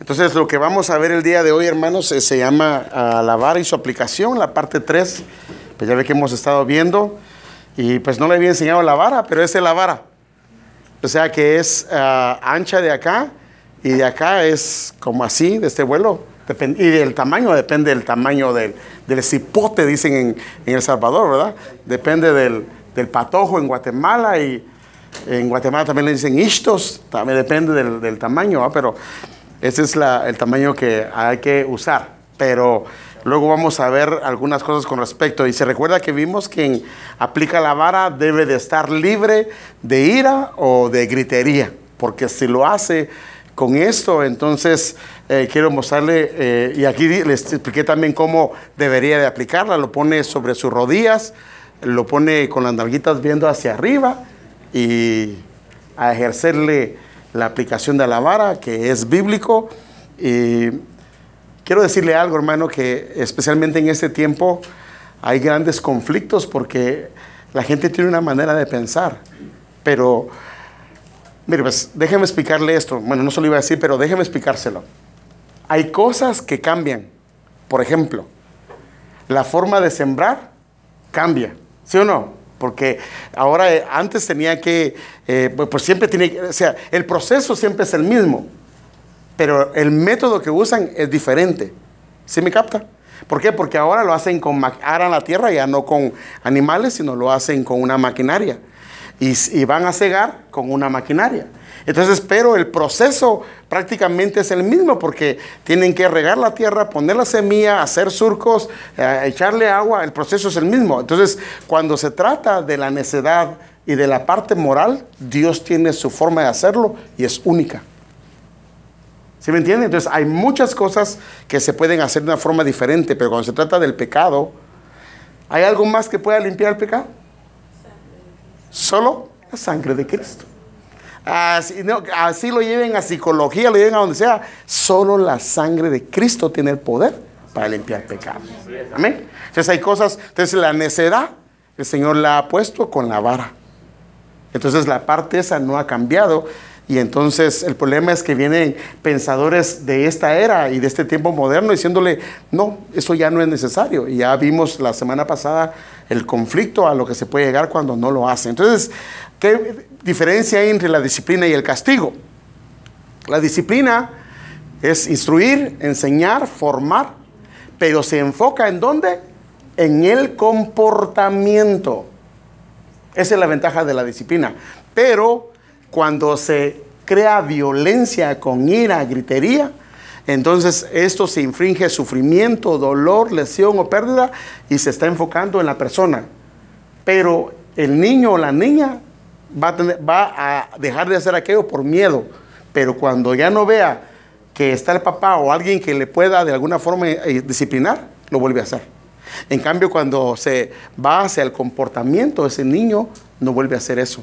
Entonces lo que vamos a ver el día de hoy, hermanos, eh, se llama alabar y su aplicación, la parte 3. Pues ya ve que hemos estado viendo y pues no le había enseñado la vara, pero es la vara. O sea que es ah, ancha de acá y de acá es como así, de este vuelo. y del tamaño, depende del tamaño del, del cipote, dicen en, El Salvador, ¿verdad? Depende del, patojo en Guatemala y en Guatemala también le dicen istos, también depende del, del tamaño, ¿verdad? pero ese es el tamaño que hay que usar. Pero luego vamos a ver algunas cosas con respecto. Y se recuerda que vimos quien aplica la vara debe de estar libre de ira o de gritería. Porque si lo hace con esto, entonces eh, quiero mostrarle, eh, y aquí les expliqué también cómo debería de aplicarla. Lo pone sobre sus rodillas, lo pone con las nalguitas viendo hacia arriba y a ejercerle la aplicación de la vara, que es bíblico. Y quiero decirle algo, hermano, que especialmente en este tiempo hay grandes conflictos porque la gente tiene una manera de pensar. Pero, mire, pues déjeme explicarle esto. Bueno, no se lo iba a decir, pero déjeme explicárselo. Hay cosas que cambian. Por ejemplo, la forma de sembrar cambia. ¿Sí o no? Porque ahora eh, antes tenía que, eh, pues, pues siempre tiene, o sea, el proceso siempre es el mismo, pero el método que usan es diferente. ¿Sí me capta? ¿Por qué? Porque ahora lo hacen con, aran la tierra ya no con animales, sino lo hacen con una maquinaria. Y, y van a cegar con una maquinaria. Entonces, pero el proceso prácticamente es el mismo porque tienen que regar la tierra, poner la semilla, hacer surcos, eh, echarle agua, el proceso es el mismo. Entonces, cuando se trata de la necedad y de la parte moral, Dios tiene su forma de hacerlo y es única. ¿Sí me entienden? Entonces, hay muchas cosas que se pueden hacer de una forma diferente, pero cuando se trata del pecado, ¿hay algo más que pueda limpiar el pecado? Solo la sangre de Cristo así, no, así lo lleven a psicología, lo lleven a donde sea, solo la sangre de Cristo tiene el poder para limpiar pecado. Amén. Entonces hay cosas, entonces la necedad, el Señor la ha puesto con la vara. Entonces la parte esa no ha cambiado. Y entonces el problema es que vienen pensadores de esta era y de este tiempo moderno diciéndole, no, eso ya no es necesario. Y ya vimos la semana pasada el conflicto a lo que se puede llegar cuando no lo hace. Entonces, ¿qué diferencia hay entre la disciplina y el castigo? La disciplina es instruir, enseñar, formar, pero se enfoca en dónde? En el comportamiento. Esa es la ventaja de la disciplina. Pero cuando se crea violencia con ira, gritería, entonces esto se infringe sufrimiento, dolor, lesión o pérdida y se está enfocando en la persona. Pero el niño o la niña va a, dejar de hacer aquello por miedo. Pero cuando ya no vea que está el papá o alguien que le pueda de alguna forma eh, disciplinar, lo vuelve a hacer. En cambio, cuando se va hacia el comportamiento, ese niño no vuelve a hacer eso.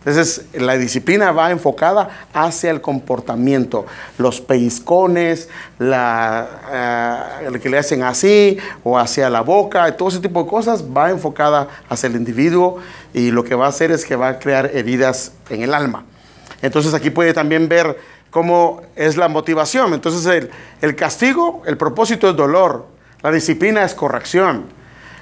Entonces, la disciplina va enfocada hacia el comportamiento. Los pellizcones, la, uh, que le hacen así, o hacia la boca, todo ese tipo de cosas, va enfocada hacia el individuo y lo que va a hacer es que va a crear heridas en el alma. Entonces, aquí puede también ver cómo es la motivación. Entonces, el, el castigo, el propósito es dolor, la disciplina es corrección.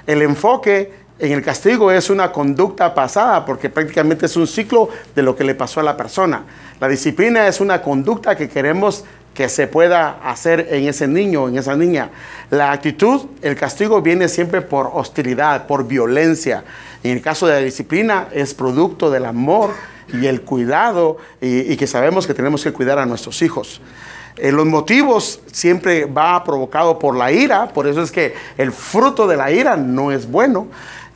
El enfoque en el castigo es una conducta pasada porque prácticamente es un ciclo de lo que le pasó a la persona. La disciplina es una conducta que queremos que se pueda hacer en ese niño, en esa niña. La actitud, el castigo viene siempre por hostilidad, por violencia. En el caso de la disciplina es producto del amor y el cuidado y, y que sabemos que tenemos que cuidar a nuestros hijos. Eh, los motivos siempre va provocado por la ira, por eso es que el fruto de la ira no es bueno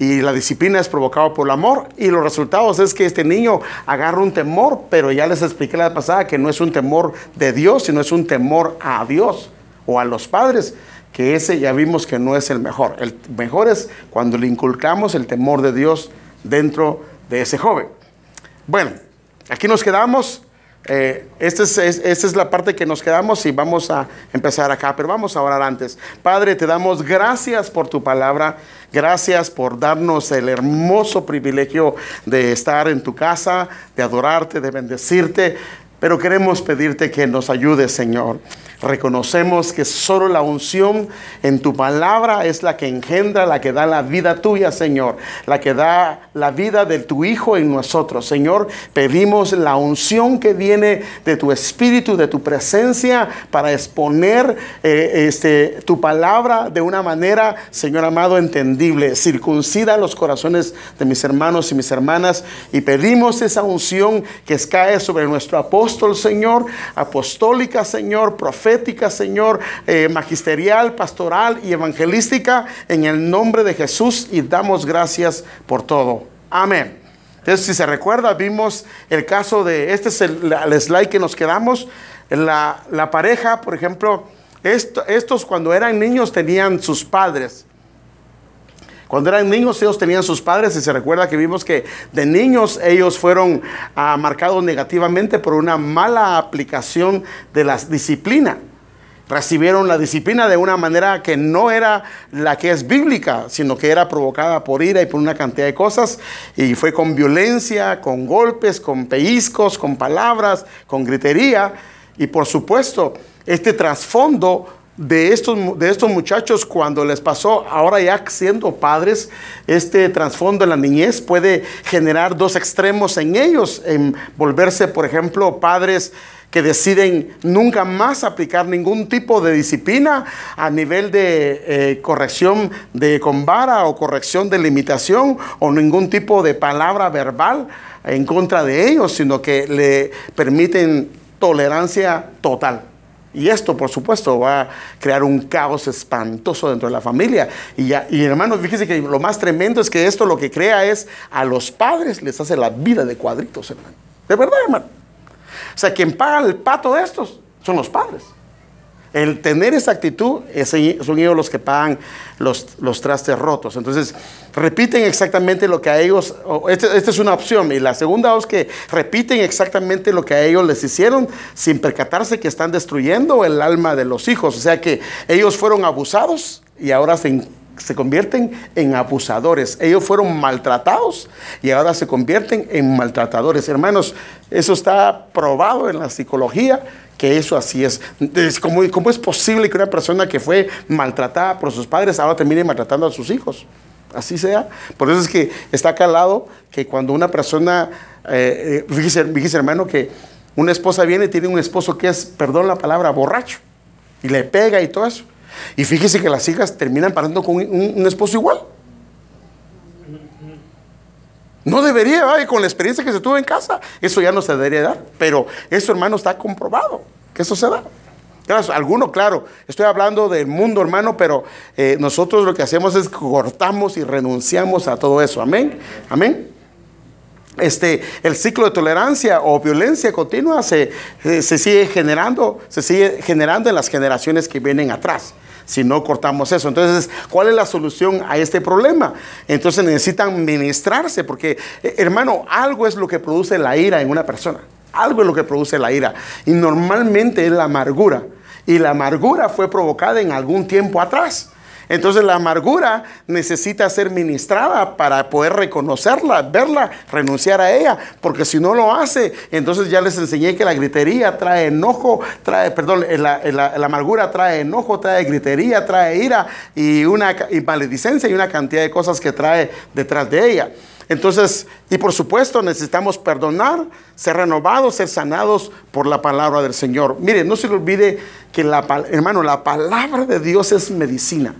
y la disciplina es provocada por el amor y los resultados es que este niño agarra un temor, pero ya les expliqué la pasada que no es un temor de Dios, sino es un temor a Dios o a los padres, que ese ya vimos que no es el mejor. El mejor es cuando le inculcamos el temor de Dios dentro de ese joven. Bueno, aquí nos quedamos. Eh, esta, es, esta es la parte que nos quedamos y vamos a empezar acá, pero vamos a orar antes. Padre, te damos gracias por tu palabra, gracias por darnos el hermoso privilegio de estar en tu casa, de adorarte, de bendecirte. Pero queremos pedirte que nos ayudes, Señor. Reconocemos que solo la unción en tu palabra es la que engendra, la que da la vida tuya, Señor. La que da la vida de tu Hijo en nosotros. Señor, pedimos la unción que viene de tu Espíritu, de tu presencia, para exponer eh, este, tu palabra de una manera, Señor amado, entendible. Circuncida los corazones de mis hermanos y mis hermanas. Y pedimos esa unción que cae sobre nuestro apóstol, Señor, apostólica, Señor, profeta Señor, eh, magisterial, pastoral y evangelística, en el nombre de Jesús y damos gracias por todo. Amén. Entonces, si se recuerda, vimos el caso de, este es el, slide que nos quedamos, la pareja, por ejemplo, estos cuando eran niños tenían sus padres. Cuando eran niños ellos tenían sus padres y se recuerda que vimos que de niños ellos fueron ah, marcados negativamente por una mala aplicación de la disciplina. Recibieron la disciplina de una manera que no era la que es bíblica, sino que era provocada por ira y por una cantidad de cosas. Y fue con violencia, con golpes, con pellizcos, con palabras, con gritería. Y por supuesto, este trasfondo de estos, de estos muchachos cuando les pasó, ahora ya siendo padres, este trasfondo en la niñez puede generar dos extremos en ellos, en volverse, por ejemplo, padres que deciden nunca más aplicar ningún tipo de disciplina a nivel de eh, corrección de con vara o corrección de limitación o ningún tipo de palabra verbal en contra de ellos, sino que le permiten tolerancia total. Y esto, por supuesto, va a crear un caos espantoso dentro de la familia. Y, ya, y hermanos, fíjense que lo más tremendo es que esto lo que crea es a los padres les hace la vida de cuadritos, hermano. De verdad, hermano. O sea, quien paga el pato de estos son los padres. El tener esa actitud, son ellos los que pagan los, los trastes rotos. Entonces, repiten exactamente lo que a ellos, esta este es una opción. Y la segunda es que repiten exactamente lo que a ellos les hicieron sin percatarse que están destruyendo el alma de los hijos. O sea que ellos fueron abusados y ahora se se convierten en abusadores. Ellos fueron maltratados y ahora se convierten en maltratadores. Hermanos, eso está probado en la psicología que eso así es. ¿Cómo, ¿Cómo es posible que una persona que fue maltratada por sus padres ahora termine maltratando a sus hijos? Así sea. Por eso es que está acá al lado que cuando una persona, eh, eh fíjese, hermano, que una esposa viene y tiene un esposo que es, perdón la palabra, borracho, y le pega y todo eso. Y fíjese que las hijas terminan parando con un, esposo igual. No debería, con la experiencia que se tuvo en casa, eso ya no se debería dar. Pero eso, hermano, está comprobado que eso se da. Claro, alguno, claro, estoy hablando del mundo, hermano, pero eh, nosotros lo que hacemos es cortamos y renunciamos a todo eso. Amén. Amén. Este, el ciclo de tolerancia o violencia continua se, se sigue generando, se sigue generando en las generaciones que vienen atrás si no cortamos eso. Entonces, ¿cuál es la solución a este problema? Entonces necesitan ministrarse, porque, eh, hermano, algo es lo que produce la ira en una persona. Algo es lo que produce la ira. Y normalmente es la amargura. Y la amargura fue provocada en algún tiempo atrás. Entonces la amargura necesita ser ministrada para poder reconocerla, verla, renunciar a ella, porque si no lo hace, entonces ya les enseñé que la gritería trae enojo, trae, perdón, la, amargura trae enojo, trae gritería, trae ira y una y maledicencia y una cantidad de cosas que trae detrás de ella. Entonces, y por supuesto necesitamos perdonar, ser renovados, ser sanados por la palabra del Señor. Mire, no se le olvide que la, hermano, la palabra de Dios es medicina.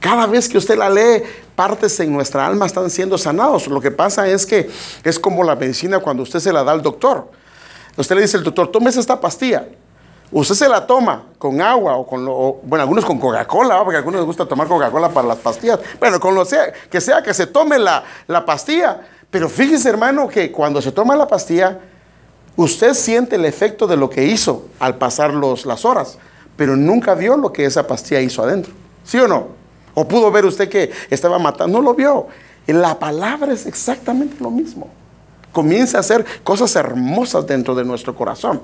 Cada vez que usted la lee, partes en nuestra alma están siendo sanados. Lo que pasa es que es como la medicina cuando usted se la da al doctor. Usted le dice al doctor, tómese esta pastilla. Usted se la toma con agua o con, lo, bueno, algunos con Coca-Cola, porque a algunos les gusta tomar Coca-Cola para las pastillas. Bueno, con lo sea, que sea que se tome la, la pastilla. Pero fíjese, hermano, que cuando se toma la pastilla, usted siente el efecto de lo que hizo al pasar los, las horas, pero nunca vio lo que esa pastilla hizo adentro. ¿Sí o no? Pudo ver usted que estaba matando, no lo vio. La palabra es exactamente lo mismo. Comienza a hacer cosas hermosas dentro de nuestro corazón.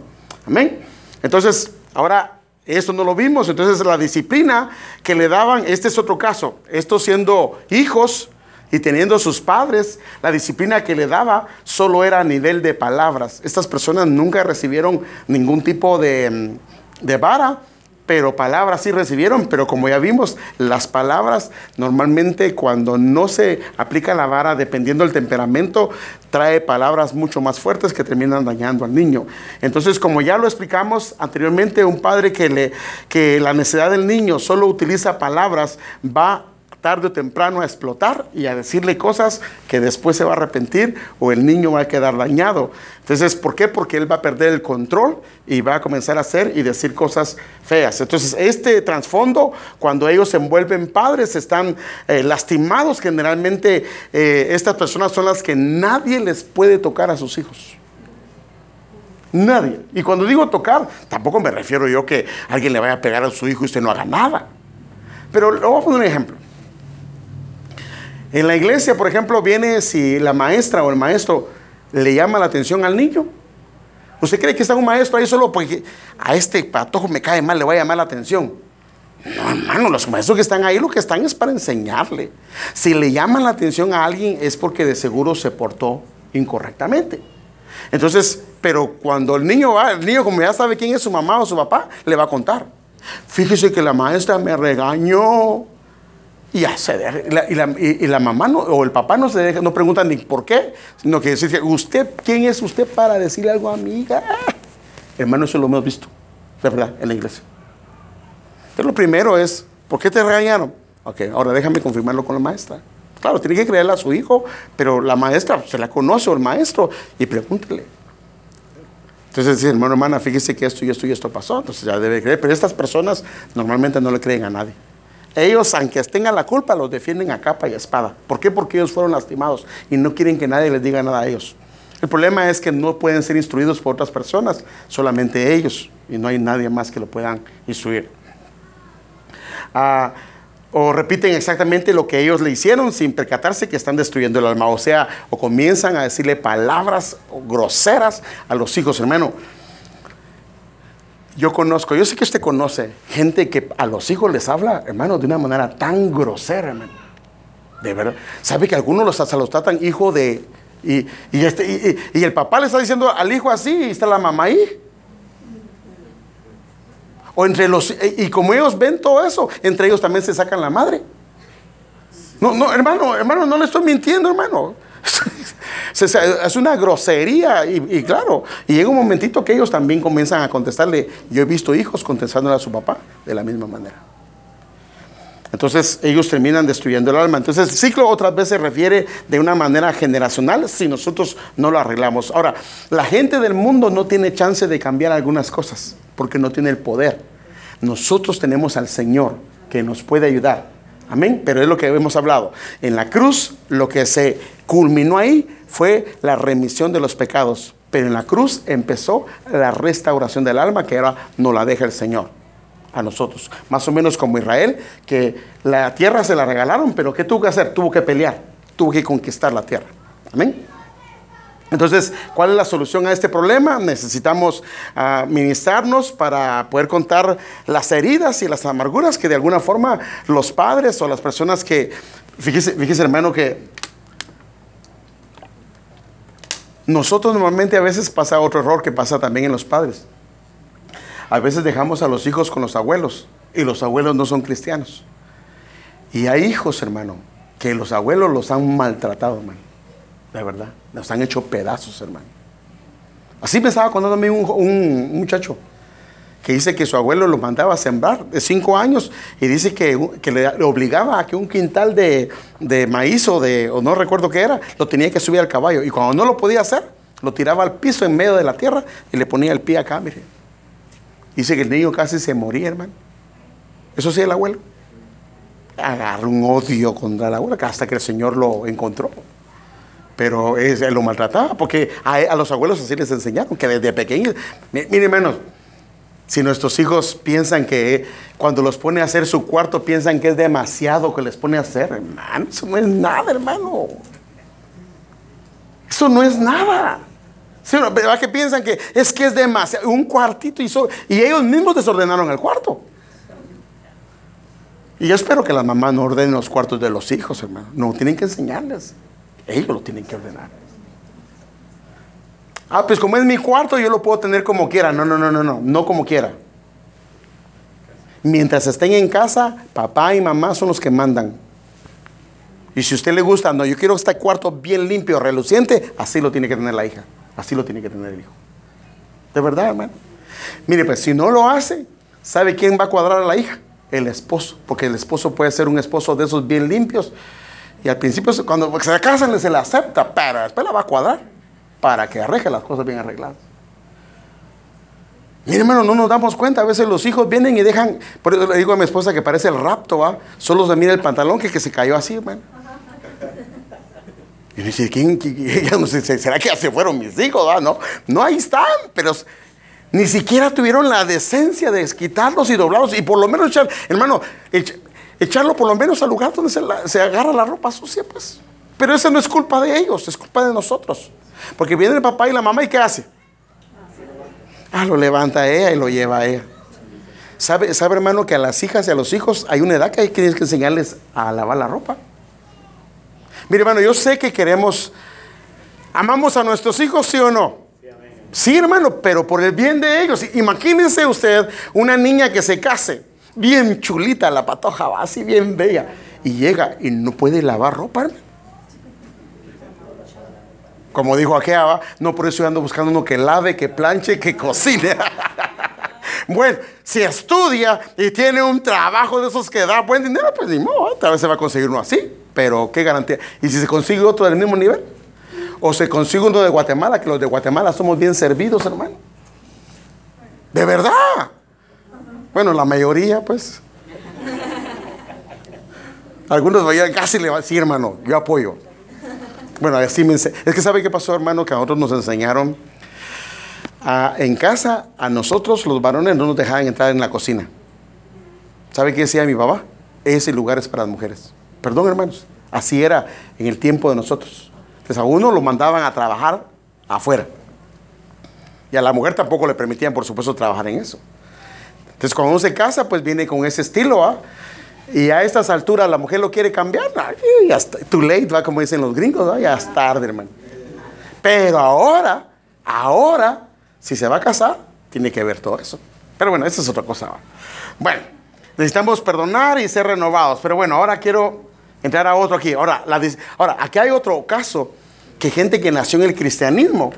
Amén. Entonces, ahora esto no lo vimos. Entonces, la disciplina que le daban, este es otro caso. Estos siendo hijos, Y teniendo sus padres, la disciplina que le daba solo era a nivel de palabras. Estas personas nunca recibieron ningún tipo de, de vara pero palabras sí recibieron, pero como ya vimos, las palabras normalmente cuando no se aplica la vara, dependiendo del temperamento, trae palabras mucho más fuertes que terminan dañando al niño. Entonces, como ya lo explicamos anteriormente, un padre que, le, que la necesidad del niño solo utiliza palabras va tarde o temprano a explotar y a decirle cosas que después se va a arrepentir o el niño va a quedar dañado. Entonces, ¿por qué? Porque él va a perder el control y va a comenzar a hacer y decir cosas feas. Entonces, este trasfondo, cuando ellos se envuelven padres, están eh, lastimados. Generalmente, eh, estas personas son las que nadie les puede tocar a sus hijos. Nadie. Y cuando digo tocar, tampoco me refiero yo que alguien le vaya a pegar a su hijo y usted no haga nada. Pero le voy a poner un ejemplo. En la iglesia, por ejemplo, viene si la maestra o el maestro le llama la atención al niño. ¿Usted cree que está un maestro ahí solo porque a este patojo me cae mal, le va a llamar la atención? No, hermano, los maestros que están ahí lo que están es para enseñarle. Si le llaman la atención a alguien es porque de seguro se portó incorrectamente. Entonces, pero cuando el niño va, el niño como ya sabe quién es su mamá o su papá, le va a contar. Fíjese que la maestra me regañó y ya se y, la, mamá o el papá no se deja, no pregunta ni por qué, sino que dice, ¿usted quién es usted para decirle algo a mi hija? Hermano, eso lo hemos visto, de verdad, en la iglesia. Pero lo primero es, ¿por qué te regañaron? Ok, ahora déjame confirmarlo con la maestra. Claro, tiene que creerle a su hijo, pero la maestra se la conoce o el maestro y pregúntele. Entonces dice, hermano, hermana, fíjese que esto y esto y esto pasó, entonces ya debe creer. Pero estas personas normalmente no le creen a nadie. Ellos, aunque tengan la culpa, los defienden a capa y espada. ¿Por qué? Porque ellos fueron lastimados y no quieren que nadie les diga nada a ellos. El problema es que no pueden ser instruidos por otras personas, solamente ellos, y no hay nadie más que lo puedan instruir. Ah, o repiten exactamente lo que ellos le hicieron sin percatarse que están destruyendo el alma. O sea, o comienzan a decirle palabras groseras a los hijos, hermano. Yo conozco, yo sé que usted conoce gente que a los hijos les habla, hermano, de una manera tan grosera, hermano. De verdad. ¿Sabe que algunos los, los tratan hijo de... Y, este, y, el papá le está diciendo al hijo así y está la mamá ahí. O entre los... Y como ellos ven todo eso, entre ellos también se sacan la madre. No, no, hermano, hermano, no le estoy mintiendo, hermano. es una grosería y, claro, y llega un momentito que ellos también comienzan a contestarle. Yo he visto hijos contestándole a su papá de la misma manera. Entonces ellos terminan destruyendo el alma. Entonces el ciclo otras veces se refiere de una manera generacional si nosotros no lo arreglamos. Ahora, la gente del mundo no tiene chance de cambiar algunas cosas porque no tiene el poder. Nosotros tenemos al Señor que nos puede ayudar. Amén. Pero es lo que hemos hablado. En la cruz lo que se culminó ahí fue la remisión de los pecados. Pero en la cruz empezó la restauración del alma que ahora nos la deja el Señor a nosotros. Más o menos como Israel, que la tierra se la regalaron, pero ¿qué tuvo que hacer? Tuvo que pelear, tuvo que conquistar la tierra. Amén. Entonces, ¿cuál es la solución a este problema? Necesitamos uh, ministrarnos para poder contar las heridas y las amarguras que de alguna forma los padres o las personas que, fíjese, fíjese hermano, que nosotros normalmente a veces pasa otro error que pasa también en los padres. A veces dejamos a los hijos con los abuelos y los abuelos no son cristianos. Y hay hijos, hermano, que los abuelos los han maltratado, hermano. De verdad, los han hecho pedazos, hermano. Así me estaba contándome un, un muchacho que dice que su abuelo lo mandaba a sembrar de cinco años y dice que, le, obligaba a que un quintal de, maíz o de, o no recuerdo qué era, lo tenía que subir al caballo. Y cuando no lo podía hacer, lo tiraba al piso en medio de la tierra y le ponía el pie acá, mire. Dice que el niño casi se moría, hermano. Eso sí, el abuelo. Agarró un odio contra el abuelo hasta que el Señor lo encontró. Pero él lo maltrataba porque a, los abuelos así les enseñaron que desde pequeños, mire hermanos, si nuestros hijos piensan que cuando los pone a hacer su cuarto, piensan que es demasiado que les pone a hacer, hermano, eso no es nada, hermano. Eso no es nada. ¿Verdad que piensan que es que es demasiado? Un cuartito y, y ellos mismos desordenaron el cuarto. Y yo espero que las mamás no ordenen los cuartos de los hijos, hermano. No, tienen que enseñarles. Ellos lo tienen que ordenar. Ah, pues como es mi cuarto, yo lo puedo tener como quiera. No, no, no, no, no, no como quiera. Mientras estén en casa, papá y mamá son los que mandan. Y si a usted le gusta, no, yo quiero este cuarto bien limpio, reluciente, así lo tiene que tener la hija. Así lo tiene que tener el hijo. De verdad, hermano. Mire, pues si no lo hace, ¿sabe quién va a cuadrar a la hija? El esposo. Porque el esposo puede ser un esposo de esos bien limpios. Y al principio, cuando se casan, se le acepta, pero después la va a cuadrar para que arregle las cosas bien arregladas. Mire, hermano, no nos damos cuenta. A veces los hijos vienen y dejan. Por eso le digo a mi esposa que parece el rapto, ¿va? Solo se mira el pantalón que, se cayó así, hermano. Y dice, ¿quién, sé, ¿será que ya se fueron mis hijos? ¿va? No, no, ahí están, pero ni siquiera tuvieron la decencia de quitarlos y doblarlos y por lo menos echar, hermano, echarlo por lo menos al lugar donde se agarra la ropa sucia, pues. Pero eso no es culpa de ellos, es culpa de nosotros. Porque viene el papá y la mamá y ¿qué hace? Ah, lo levanta a ella y lo lleva a ella. ¿Sabe, ¿Sabe, hermano, que a las hijas y a los hijos hay una edad que hay que enseñarles a lavar la ropa? Mire, hermano, yo sé que queremos, amamos a nuestros hijos, sí o no. Sí, hermano, pero por el bien de ellos. Imagínense usted una niña que se case, bien chulita, la patoja va así bien bella, y llega y no puede lavar ropa, hermano. Como dijo aquella, no por eso ando buscando uno que lave, que planche, que cocine. bueno, si estudia y tiene un trabajo de esos que da buen dinero, pues ni modo, tal vez se va a conseguir uno así. Pero qué garantía. ¿Y si se consigue otro del mismo nivel? O se consigue uno de Guatemala, que los de Guatemala somos bien servidos, hermano. De verdad. Bueno, la mayoría, pues. Algunos vayan casi le van a decir, hermano, yo apoyo. Bueno, así me Es que sabe qué pasó, hermano, que a nosotros nos enseñaron en casa, a nosotros los varones no nos dejaban entrar en la cocina. ¿Sabe qué decía mi papá? Ese lugar es para las mujeres. Perdón, hermanos. Así era en el tiempo de nosotros. Entonces a uno lo mandaban a trabajar afuera. Y a la mujer tampoco le permitían, por supuesto, trabajar en eso. Entonces cuando uno se casa, pues viene con ese estilo, ¿ah? Y a estas alturas la mujer lo quiere cambiar. Ya está, too late, va como dicen los gringos, ya es tarde, hermano. Pero ahora, ahora, si se va a casar, tiene que ver todo eso. Pero bueno, esa es otra cosa. Bueno, necesitamos perdonar y ser renovados. Pero bueno, ahora quiero entrar a otro aquí. Ahora, la, ahora aquí hay otro caso que gente que nació en el cristianismo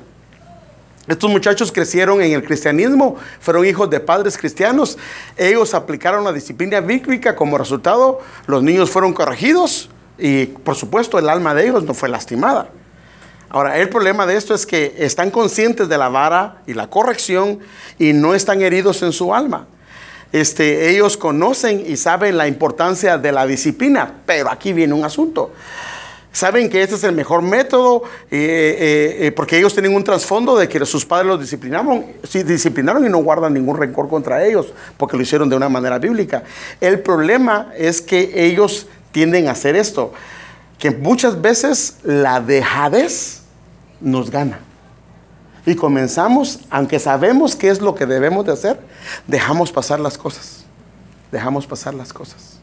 estos muchachos crecieron en el cristianismo, fueron hijos de padres cristianos. Ellos aplicaron la disciplina bíblica. Como resultado, los niños fueron corregidos y, por supuesto, el alma de ellos no fue lastimada. Ahora, el problema de esto es que están conscientes de la vara y la corrección y no están heridos en su alma. Este, ellos conocen y saben la importancia de la disciplina, pero aquí viene un asunto. Saben que este es el mejor método eh, eh, eh, porque ellos tienen un trasfondo de que sus padres los disciplinaron, sí, disciplinaron y no guardan ningún rencor contra ellos porque lo hicieron de una manera bíblica. El problema es que ellos tienden a hacer esto, que muchas veces la dejadez nos gana. Y comenzamos, aunque sabemos qué es lo que debemos de hacer, dejamos pasar las cosas. Dejamos pasar las cosas.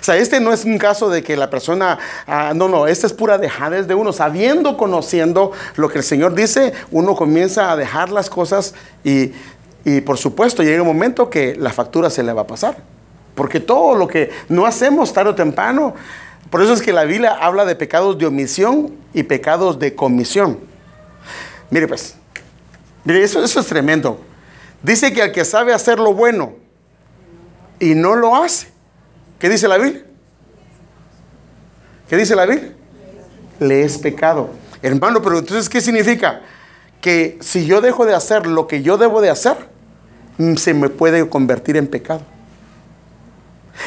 O sea, este no es un caso de que la persona, ah, no, no, este es pura dejadez de uno. Sabiendo, conociendo lo que el Señor dice, uno comienza a dejar las cosas y, y por supuesto llega un momento que la factura se le va a pasar. Porque todo lo que no hacemos tarde o temprano, por eso es que la Biblia habla de pecados de omisión y pecados de comisión. Mire pues, mire, eso, eso es tremendo. Dice que al que sabe hacer lo bueno y no lo hace, ¿Qué dice la Biblia? ¿Qué dice la Biblia? Le es pecado. Hermano, pero entonces, ¿qué significa? Que si yo dejo de hacer lo que yo debo de hacer, mm, se me puede convertir en pecado.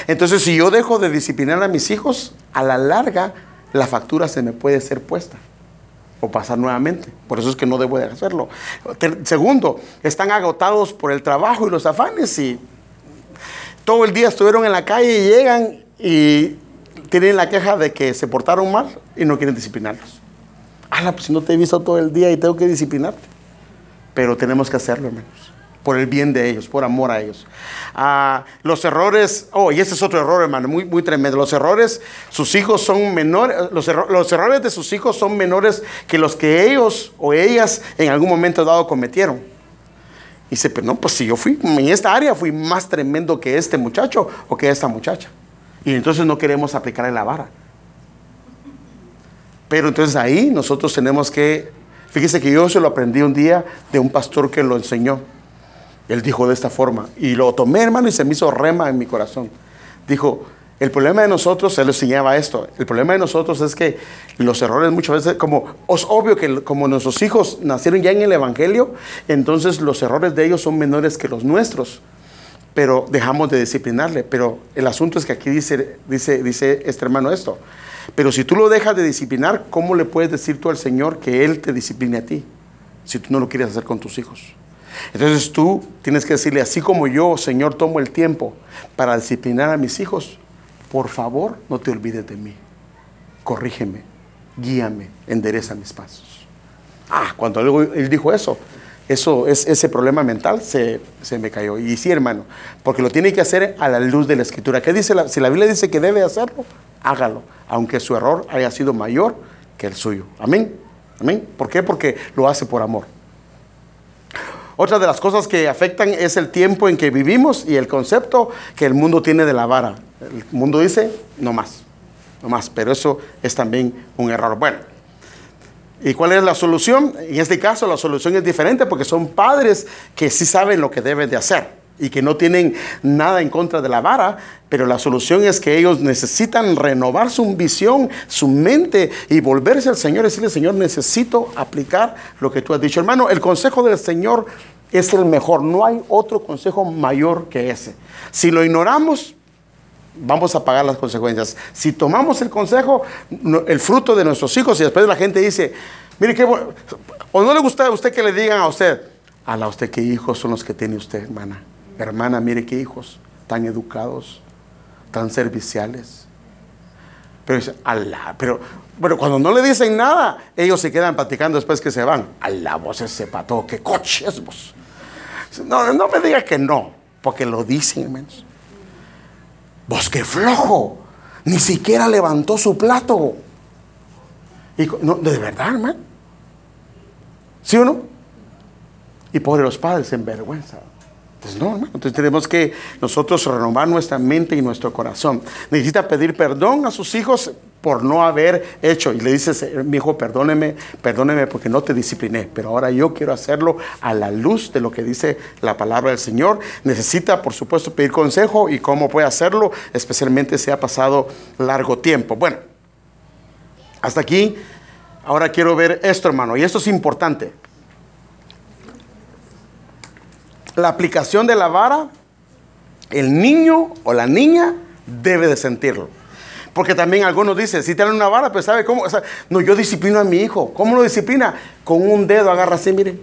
Entonces, si yo dejo de disciplinar a mis hijos, a la larga la factura se me puede ser puesta o pasar nuevamente. Por eso es que no debo de hacerlo. Segundo, están agotados por el trabajo y los afanes y todo el día estuvieron en la calle y llegan y tienen la queja de que se portaron mal y no quieren disciplinarlos. Ah, pues si no te he visto todo el día y tengo que disciplinarte. Pero tenemos que hacerlo, hermanos. por el bien de ellos, por amor a ellos. Ah, los errores, oh, y ese es otro error, hermano, muy, muy tremendo. Los errores, sus hijos son menores, los errores de sus hijos son menores que los que ellos o ellas en algún momento dado cometieron. Y dice, pero no, pues si yo fui en esta área, fui más tremendo que este muchacho o que esta muchacha. Y entonces no queremos aplicar la vara. Pero entonces ahí nosotros tenemos que, fíjese que yo se lo aprendí un día de un pastor que lo enseñó. Él dijo de esta forma, y lo tomé hermano y se me hizo rema en mi corazón. Dijo, el problema de nosotros, él enseñaba esto, el problema de nosotros es que los errores muchas veces, como es obvio que como nuestros hijos nacieron ya en el Evangelio, entonces los errores de ellos son menores que los nuestros, pero dejamos de disciplinarle. Pero el asunto es que aquí dice, dice, dice este hermano esto, pero si tú lo dejas de disciplinar, ¿cómo le puedes decir tú al Señor que Él te discipline a ti? Si tú no lo quieres hacer con tus hijos. Entonces tú tienes que decirle, así como yo, Señor, tomo el tiempo para disciplinar a mis hijos, por favor, no te olvides de mí. Corrígeme, guíame, endereza mis pasos. Ah, cuando él, dijo eso, eso es, ese problema mental se, me cayó. Y sí, hermano, porque lo tiene que hacer a la luz de la escritura. ¿Qué dice? si la Biblia dice que debe hacerlo, hágalo, aunque su error haya sido mayor que el suyo. Amén. Amén. ¿Por qué? Porque lo hace por amor. Otra de las cosas que afectan es el tiempo en que vivimos y el concepto que el mundo tiene de la vara. El mundo dice, no más, no más, pero eso es también un error. Bueno, ¿y cuál es la solución? En este caso la solución es diferente porque son padres que sí saben lo que deben de hacer y que no tienen nada en contra de la vara, pero la solución es que ellos necesitan renovar su visión, su mente y volverse al Señor y decirle, Señor, necesito aplicar lo que tú has dicho. Hermano, el consejo del Señor es el mejor, no hay otro consejo mayor que ese. Si lo ignoramos, vamos a pagar las consecuencias. Si tomamos el consejo, el fruto de nuestros hijos y después la gente dice, mire qué bueno, o no le gusta a usted que le digan a usted, a usted qué hijos son los que tiene usted, hermana hermana, mire qué hijos tan educados, tan serviciales. Pero dice, Allah, pero bueno, cuando no le dicen nada, ellos se quedan platicando después que se van. la vos ese pato, qué coches vos. No, no me diga que no, porque lo dicen, hermanos. Vos qué flojo, ni siquiera levantó su plato. Y, no, de verdad, hermano. ¿Sí o no? Y por los padres en vergüenza. Entonces, no, Entonces tenemos que nosotros renovar nuestra mente y nuestro corazón. Necesita pedir perdón a sus hijos por no haber hecho. Y le dices, mi hijo, perdóneme, perdóneme porque no te discipliné. Pero ahora yo quiero hacerlo a la luz de lo que dice la palabra del Señor. Necesita, por supuesto, pedir consejo y cómo puede hacerlo, especialmente si ha pasado largo tiempo. Bueno, hasta aquí. Ahora quiero ver esto, hermano. Y esto es importante. La aplicación de la vara, el niño o la niña debe de sentirlo. Porque también algunos dicen, si tienen una vara, pues sabe cómo. no, yo disciplino a mi hijo. ¿Cómo lo disciplina? Con un dedo agarra así, miren.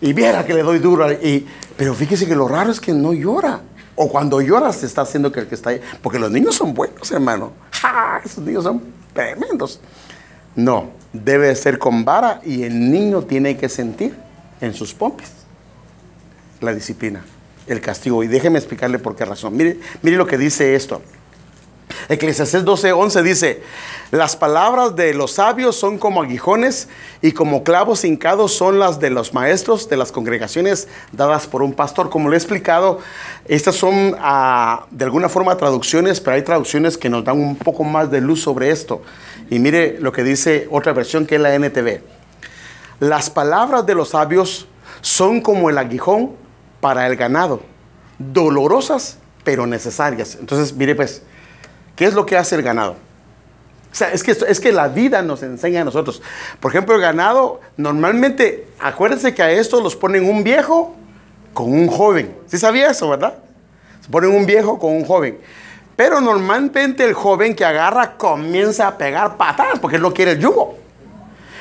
Y viera que le doy duro. Y, pero fíjese que lo raro es que no llora. O cuando llora se está haciendo que el que está ahí. Porque los niños son buenos, hermano. ¡Ja! Esos niños son tremendos. No, debe ser con vara y el niño tiene que sentir en sus pompis la disciplina, el castigo. Y déjeme explicarle por qué razón. Mire, mire lo que dice esto. Eclesiastés 12:11 dice, las palabras de los sabios son como aguijones y como clavos hincados son las de los maestros de las congregaciones dadas por un pastor. Como le he explicado, estas son ah, de alguna forma traducciones, pero hay traducciones que nos dan un poco más de luz sobre esto. Y mire lo que dice otra versión que es la NTV. Las palabras de los sabios son como el aguijón para el ganado, dolorosas pero necesarias. Entonces, mire pues, ¿qué es lo que hace el ganado? O sea, es que, es que la vida nos enseña a nosotros. Por ejemplo, el ganado, normalmente, acuérdense que a estos los ponen un viejo con un joven. ¿Sí sabía eso, verdad? Se ponen un viejo con un joven. Pero normalmente el joven que agarra comienza a pegar patadas porque él no quiere el yugo.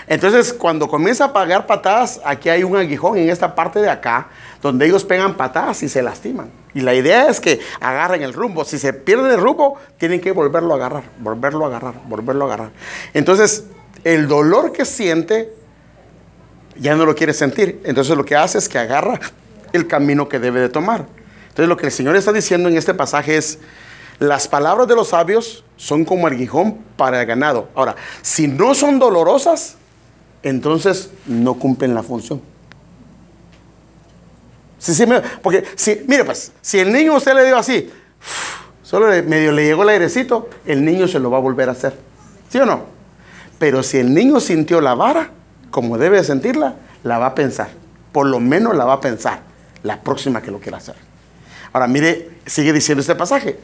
Entonces, cuando comienza a pegar patadas, aquí hay un aguijón en esta parte de acá, donde ellos pegan patadas y se lastiman. Y la idea es que agarren el rumbo. Si se pierde el rumbo, tienen que volverlo a agarrar, volverlo a agarrar, volverlo a agarrar. Entonces, el dolor que siente, ya no lo quiere sentir. Entonces, lo que hace es que agarra el camino que debe de tomar. Entonces lo que el Señor está diciendo en este pasaje es, las palabras de los sabios son como el guijón para el ganado. Ahora, si no son dolorosas, entonces no cumplen la función. porque, si, mire pues, si el niño usted le dio así, solo medio le llegó el airecito, el niño se lo va a volver a hacer. ¿Sí o no? Pero si el niño sintió la vara, como debe sentirla, la va a pensar. Por lo menos la va a pensar la próxima que lo quiera hacer. Ahora, mire, sigue diciendo este pasaje.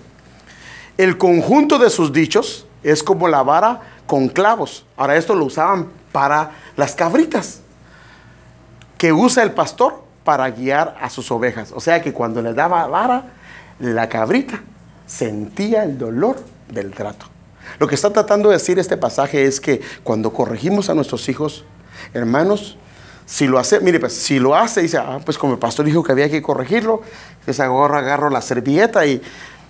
El conjunto de sus dichos es como la vara con clavos. Ahora, esto lo usaban para las cabritas que usa el pastor para guiar a sus ovejas. O sea que cuando le daba vara, la cabrita sentía el dolor del trato. Lo que está tratando de decir este pasaje es que cuando corregimos a nuestros hijos, hermanos, si lo hace, mire, pues si lo hace, dice, ah, pues como el pastor dijo que había que corregirlo, pues agarro, la servilleta y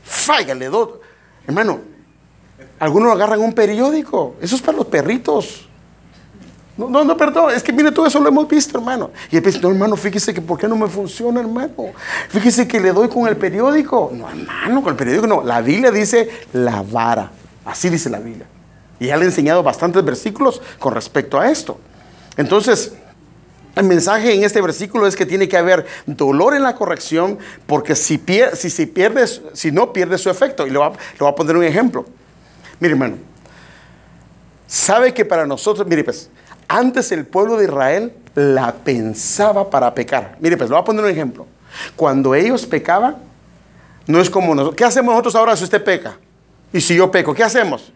falla, le doy. Hermano, algunos agarran un periódico, eso es para los perritos. No, no, no, perdón, es que mire, todo eso lo hemos visto, hermano. Y él dice, no, hermano, fíjese que por qué no me funciona, hermano. Fíjese que le doy con el periódico. No, hermano, con el periódico no. La Biblia dice la vara. Así dice la Biblia. Y ya le he enseñado bastantes versículos con respecto a esto. Entonces, el mensaje en este versículo es que tiene que haber dolor en la corrección, porque si, pierde, si, si, si no pierde su efecto. Y le voy, a, a poner un ejemplo. Mire, hermano, sabe que para nosotros, mire, pues, antes el pueblo de Israel la pensaba para pecar. Mire, pues, le voy a poner un ejemplo. Cuando ellos pecaban, no es como nosotros. ¿Qué hacemos nosotros ahora si usted peca? Y si yo peco, ¿qué hacemos?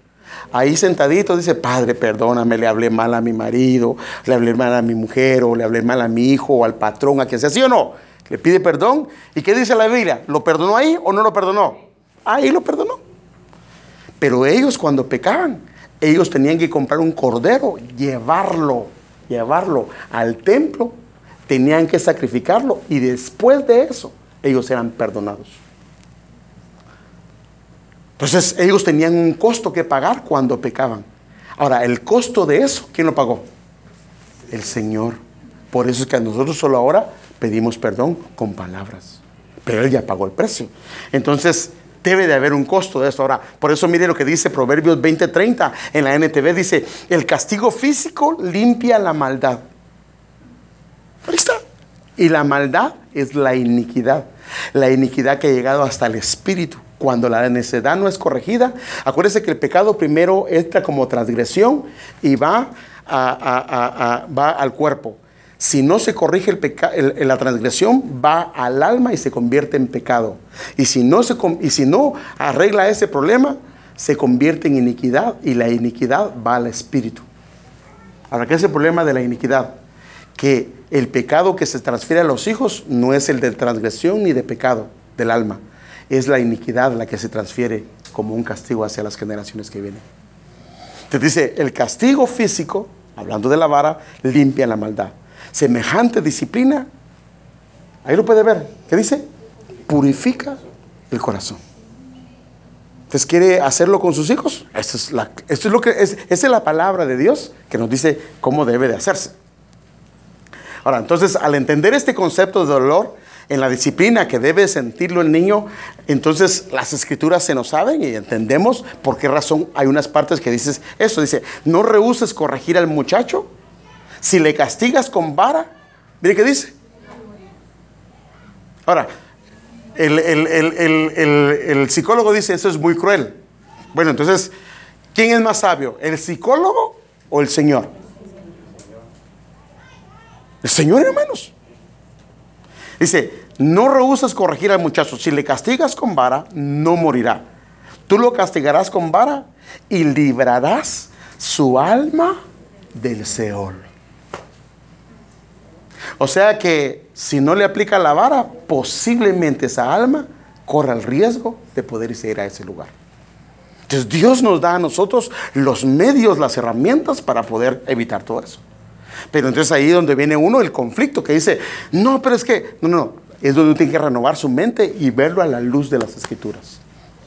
ahí sentadito dice, Padre, perdóname, le hablé mal a mi marido, le hablé mal a mi mujer, o le hablé mal a mi hijo, o al patrón, a quien sea, ¿sí o no? Le pide perdón. ¿Y qué dice la Biblia? ¿Lo perdonó ahí o no lo perdonó? Ahí lo perdonó. Pero ellos cuando pecaban, ellos tenían que comprar un cordero, llevarlo, llevarlo al templo, tenían que sacrificarlo y después de eso ellos eran perdonados. Entonces ellos tenían un costo que pagar cuando pecaban. Ahora, el costo de eso, ¿quién lo pagó? El Señor. Por eso es que a nosotros solo ahora pedimos perdón con palabras. Pero Él ya pagó el precio. Entonces, debe de haber un costo de esto. Ahora, por eso mire lo que dice Proverbios 20:30 en la NTV. Dice, el castigo físico limpia la maldad. Ahí está. Y la maldad es la iniquidad. La iniquidad que ha llegado hasta el espíritu cuando la necesidad no es corregida. Acuérdese que el pecado primero entra como transgresión y va, va al cuerpo. Si no se corrige el la transgresión, va al alma y se convierte en pecado. Y si, no se, y si no arregla ese problema, se convierte en iniquidad y la iniquidad va al espíritu. Ahora, ¿qué es el problema de la iniquidad? Que el pecado que se transfiere a los hijos no es el de transgresión ni de pecado del alma, es la iniquidad la que se transfiere como un castigo hacia las generaciones que vienen. Te dice, el castigo físico, hablando de la vara, limpia la maldad. Semejante disciplina, ahí lo puede ver, ¿qué dice? Purifica el corazón. Entonces, ¿quiere hacerlo con sus hijos? Esto es, la, es lo que es, esa es la palabra de Dios que nos dice cómo debe de hacerse. Ahora, entonces, al entender este concepto de dolor, en la disciplina que debe sentirlo el niño, entonces las escrituras se nos saben y entendemos por qué razón hay unas partes que dices eso. Dice, no rehuses corregir al muchacho. Si le castigas con vara, mire qué dice. Ahora, el, el psicólogo dice, eso es muy cruel. Bueno, entonces, ¿quién es más sabio? ¿El psicólogo o el Señor? El Señor, hermanos. Dice, no rehusas corregir al muchacho. Si le castigas con vara, no morirá. Tú lo castigarás con vara y librarás su alma del Seol. O sea que si no le aplica la vara, posiblemente esa alma corra el riesgo de poder ir a ese lugar. Entonces Dios nos da a nosotros los medios, las herramientas para poder evitar todo eso. Pero entonces ahí es donde viene uno el conflicto que dice, no, pero es que, no, no, es donde uno tiene que renovar su mente y verlo a la luz de las escrituras.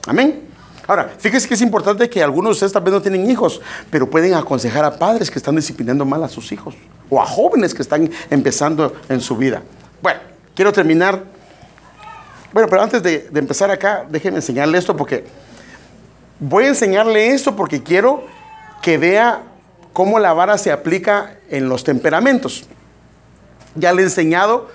Amén. Ahora, fíjese que es importante que algunos de ustedes tal vez no tienen hijos, pero pueden aconsejar a padres que están disciplinando mal a sus hijos o a jóvenes que están empezando en su vida. Bueno, quiero terminar. Bueno, pero antes de, empezar acá, déjenme enseñarle esto porque voy a enseñarle esto porque quiero que vea cómo la vara se aplica en los temperamentos. Ya le he enseñado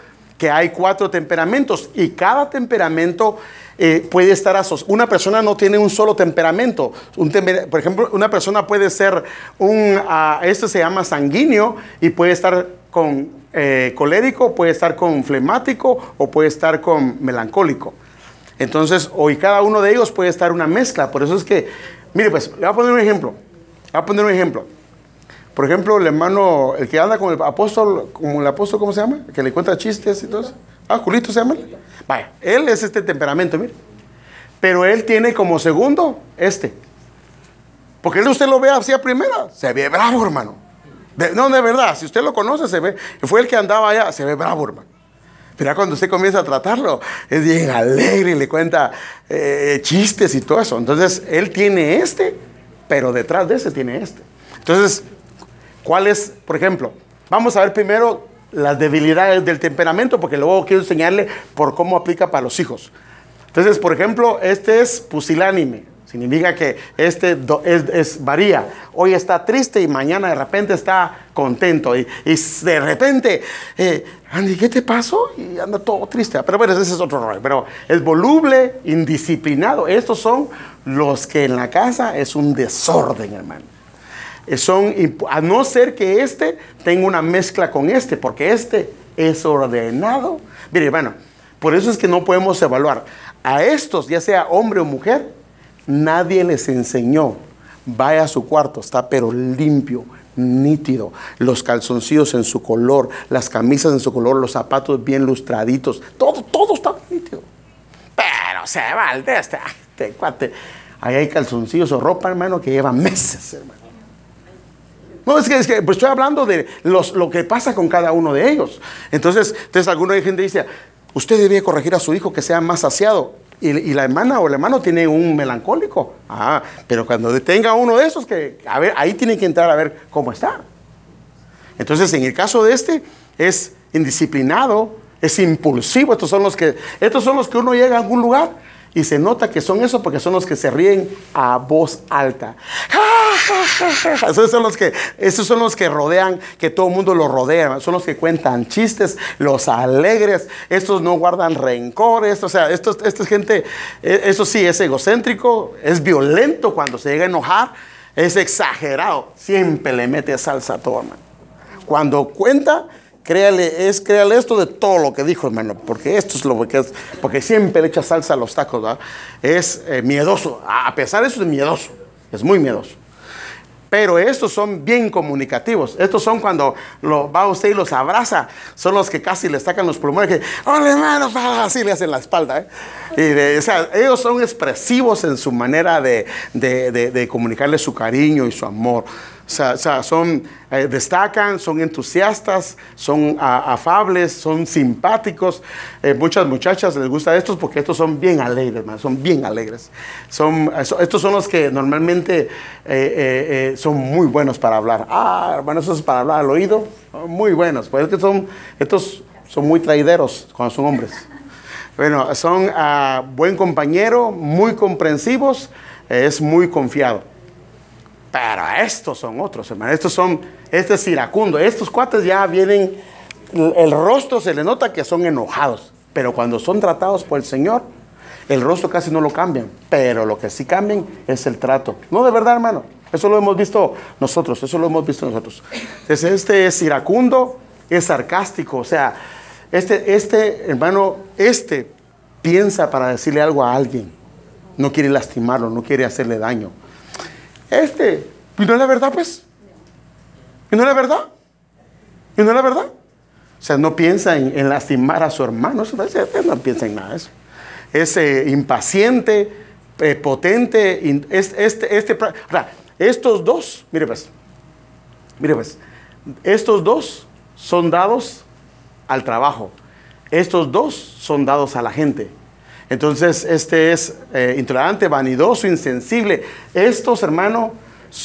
que hay cuatro temperamentos y cada temperamento eh, puede estar asociado. Una persona no tiene un solo temperamento. Un por ejemplo, una persona puede ser un, uh, esto se llama sanguíneo y puede estar con eh, colérico, puede estar con flemático o puede estar con melancólico. Entonces, hoy cada uno de ellos puede estar una mezcla. Por eso es que, mire, pues, le voy a poner un ejemplo. Le voy a poner un ejemplo. Por ejemplo, el hermano, el que anda con el apóstol, como el apóstol, ¿cómo se llama? El que le cuenta chistes y todo eso. Ah, Julito se llama. Vaya, él es este temperamento, mire. Pero él tiene como segundo este. Porque él usted lo ve así a primera, se ve bravo, hermano. no, de verdad, si usted lo conoce, se ve. Fue el que andaba allá, se ve bravo, hermano. Pero cuando usted comienza a tratarlo, es bien alegre y le cuenta eh, chistes y todo eso. Entonces, él tiene este, pero detrás de ese tiene este. Entonces, ¿cuál es, por ejemplo? Vamos a ver primero las debilidades del temperamento, porque luego quiero enseñarle por cómo aplica para los hijos. Entonces, por ejemplo, este es pusilánime. Significa que este es, varía. Hoy está triste y mañana de repente está contento. Y, de repente, eh, Andy, ¿qué te pasó? Y anda todo triste. Pero bueno, ese es otro rollo. Pero es voluble, indisciplinado. Estos son los que en la casa es un desorden, hermano. Eh, son, a no ser que este tenga una mezcla con este, porque este es ordenado. Mire, bueno, por eso es que no podemos evaluar. A estos, ya sea hombre o mujer, nadie les enseñó. Vaya a su cuarto, está pero limpio, nítido. Los calzoncillos en su color, las camisas en su color, los zapatos bien lustraditos. Todo, todo está nítido. Pero se va al de este, este cuate. Ahí hay calzoncillos o ropa, hermano, que lleva meses, hermano. No, es que, pues estoy hablando de los, lo que pasa con cada uno de ellos. Entonces, entonces alguna gente dice, usted debe corregir a su hijo que sea más saciado. Y, la hermana o el hermano tiene un melancólico. Ah, pero cuando tenga uno de esos, que, a ver, ahí tiene que entrar a ver cómo está. Entonces, en el caso de este, es indisciplinado, es impulsivo. Estos son los que, estos son los que uno llega a algún lugar y se nota que son eso porque son los que se ríen a voz alta. Esos son los que, esos son los que rodean, que todo el mundo los rodea. Son los que cuentan chistes, los alegres. Estos no guardan rencores. O sea, estos, esta gente, e, eso sí, es egocéntrico, es violento cuando se llega a enojar, es exagerado. Siempre le mete salsa a todo, hermano. Cuando cuenta, créale, es créale esto de todo lo que dijo, hermano, porque esto es lo que es, porque siempre le echa salsa a los tacos, ¿verdad? Es eh, miedoso, a pesar de eso es miedoso, es muy miedoso. Pero estos son bien comunicativos. Estos son cuando lo, va usted y los abraza. Son los que casi le sacan los pulmones. Que, hola hermano, así le hacen la espalda. ¿eh? Y o sea, ellos son expresivos en su manera de, de, de comunicarle su cariño y su amor. O sea, son, eh, destacan, son entusiastas, son afables, son simpáticos. Eh, muchas muchachas les gusta estos porque estos son bien alegres, son bien alegres. Son, estos son los que normalmente eh, son muy buenos para hablar. Ah, bueno, esos para hablar al oído, muy buenos. Pues es que son, estos son muy traideros cuando son hombres. Bueno, son uh, buen compañero, muy comprensivos, es muy confiado. Pero estos son otros, hermano. Estos son, este es iracundo. Estos cuates ya vienen, el rostro se le nota que son enojados. Pero cuando son tratados por el Señor, el rostro casi no lo cambian. Pero lo que sí cambian es el trato. No, de verdad, hermano. Eso lo hemos visto nosotros. Eso lo hemos visto nosotros. Entonces, este es iracundo, es sarcástico. O sea, este, este, hermano, este piensa para decirle algo a alguien. No quiere lastimarlo, no quiere hacerle daño. Este, ¿y no es la verdad, pues? ¿Y no es la verdad? ¿Y no es la verdad? O sea, no piensa en, lastimar a su hermano, no piensa en nada de eso. Es eh, impaciente, eh, potente, este, este, estos dos, mire pues, mire pues, estos dos son dados al trabajo, estos dos son dados a la gente. Entonces, este es eh, intolerante, vanidoso, insensible. Estos, hermano,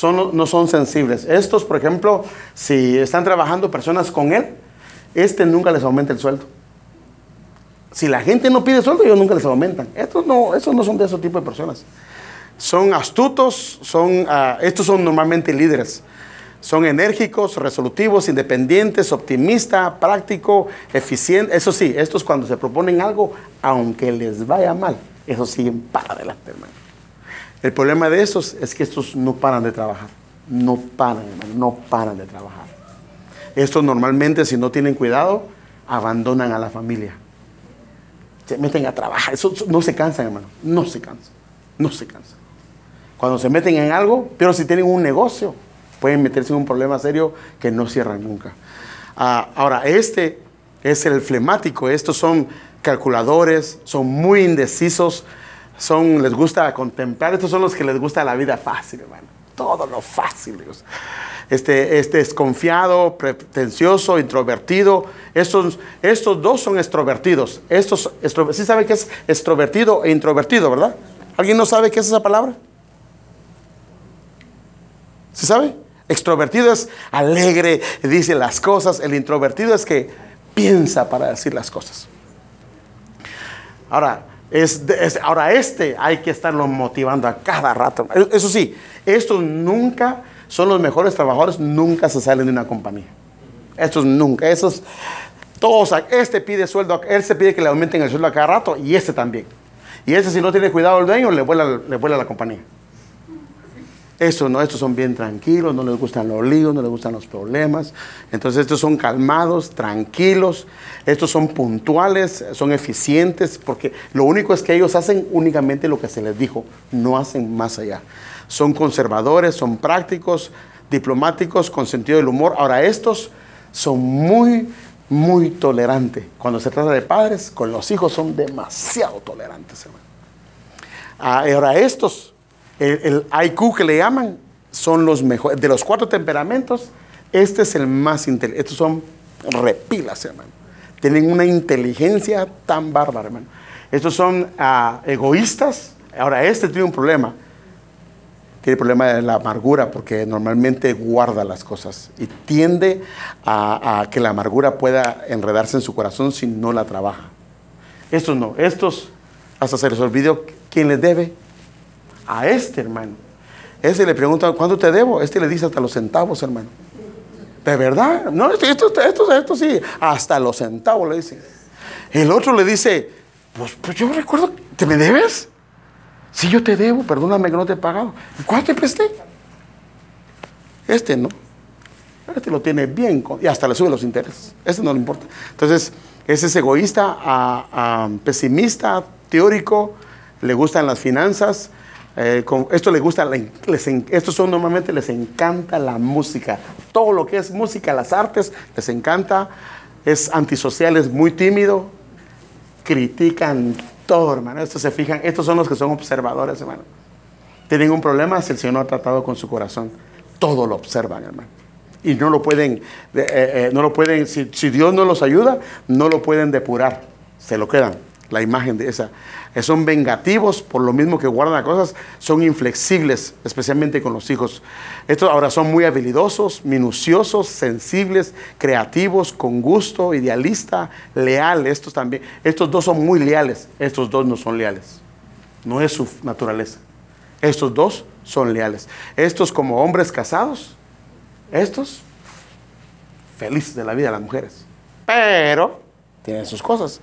no son sensibles. Estos, por ejemplo, si están trabajando personas con él, este nunca les aumenta el sueldo. Si la gente no pide sueldo, ellos nunca les aumentan. Estos no, estos no son de ese tipo de personas. Son astutos, son, ah, estos son normalmente líderes. Son enérgicos, resolutivos, independientes, optimistas, prácticos, eficientes. Eso sí, estos cuando se proponen algo, aunque les vaya mal, eso siguen para adelante, hermano. El problema de estos es que estos no paran de trabajar. No paran, hermano, no paran de trabajar. Estos normalmente, si no tienen cuidado, abandonan a la familia. Se meten a trabajar. Eso, no se cansan, hermano. No se cansan. No se cansan. Cuando se meten en algo, pero si tienen un negocio, pueden meterse en un problema serio que no cierran nunca. Ah, ahora, este es el flemático. Estos son calculadores, son muy indecisos, son, les gusta contemplar. Estos son los que les gusta la vida fácil, hermano. Todo lo fácil. Dios. Este, este desconfiado, pretencioso, introvertido. Estos, estos dos son extrovertidos. Estos, ¿Sí sabe qué es extrovertido e introvertido, verdad? ¿Alguien no sabe qué es esa palabra? ¿Sí sabe? Extrovertido es alegre, dice las cosas. El introvertido es que piensa para decir las cosas. Ahora, es, ahora este hay que estarlo motivando a cada rato. Eso sí, estos nunca son los mejores trabajadores, nunca se salen de una compañía. Estos nunca, esos, todos, este pide sueldo, él se pide que le aumenten el sueldo a cada rato y este también. Y ese si no tiene cuidado el dueño, le vuela, le vuela la compañía. Estos no, estos son bien tranquilos, no les gustan los líos, no les gustan los problemas. Entonces estos son calmados, tranquilos, estos son puntuales, son eficientes, porque lo único es que ellos hacen únicamente lo que se les dijo, no hacen más allá. Son conservadores, son prácticos, diplomáticos, con sentido del humor. Ahora estos son muy, muy tolerantes. Cuando se trata de padres, con los hijos son demasiado tolerantes. Ah, ahora estos el, IQ que le llaman son los mejores. De los cuatro temperamentos, este es el más inteligente. Estos son repilas, hermano. Tienen una inteligencia tan bárbara, hermano. Estos son ah, egoístas. Ahora, este tiene un problema. Tiene el problema de la amargura porque normalmente guarda las cosas y tiende a, a que la amargura pueda enredarse en su corazón si no la trabaja. Estos no. Estos, hasta se les olvidó quién les debe a este hermano. Ese le pregunta, ¿cuánto te debo? Este le dice hasta los centavos, hermano. ¿De verdad? No, esto, esto, esto, sí, hasta los centavos le dice. El otro le dice, pues, pues yo recuerdo, ¿te me debes? Si yo te debo, perdóname que no te he pagado. ¿Cuánto te presté? Este no. Este lo tiene bien y hasta le sube los intereses. Este no le importa. Entonces, ese es egoísta, pesimista, teórico, le gustan las finanzas, eh, esto les gusta, estos son normalmente les encanta la música. Todo lo que es música, las artes, les encanta. Es antisocial, es muy tímido. Critican todo, hermano. Estos se fijan, estos son los que son observadores, hermano. Tienen un problema si el Señor no ha tratado con su corazón. Todo lo observan, hermano. Y no lo pueden, eh, eh, no lo pueden, si Dios no los ayuda, no lo pueden depurar. Se lo quedan, la imagen de esa son vengativos por lo mismo que guardan cosas, son inflexibles, especialmente con los hijos. Estos ahora son muy habilidosos, minuciosos, sensibles, creativos, con gusto, idealista, leal. Estos también, estos dos son muy leales, estos dos no son leales. No es su naturaleza. Estos dos son leales. Estos como hombres casados, estos felices de la vida las mujeres. Pero tienen sus cosas.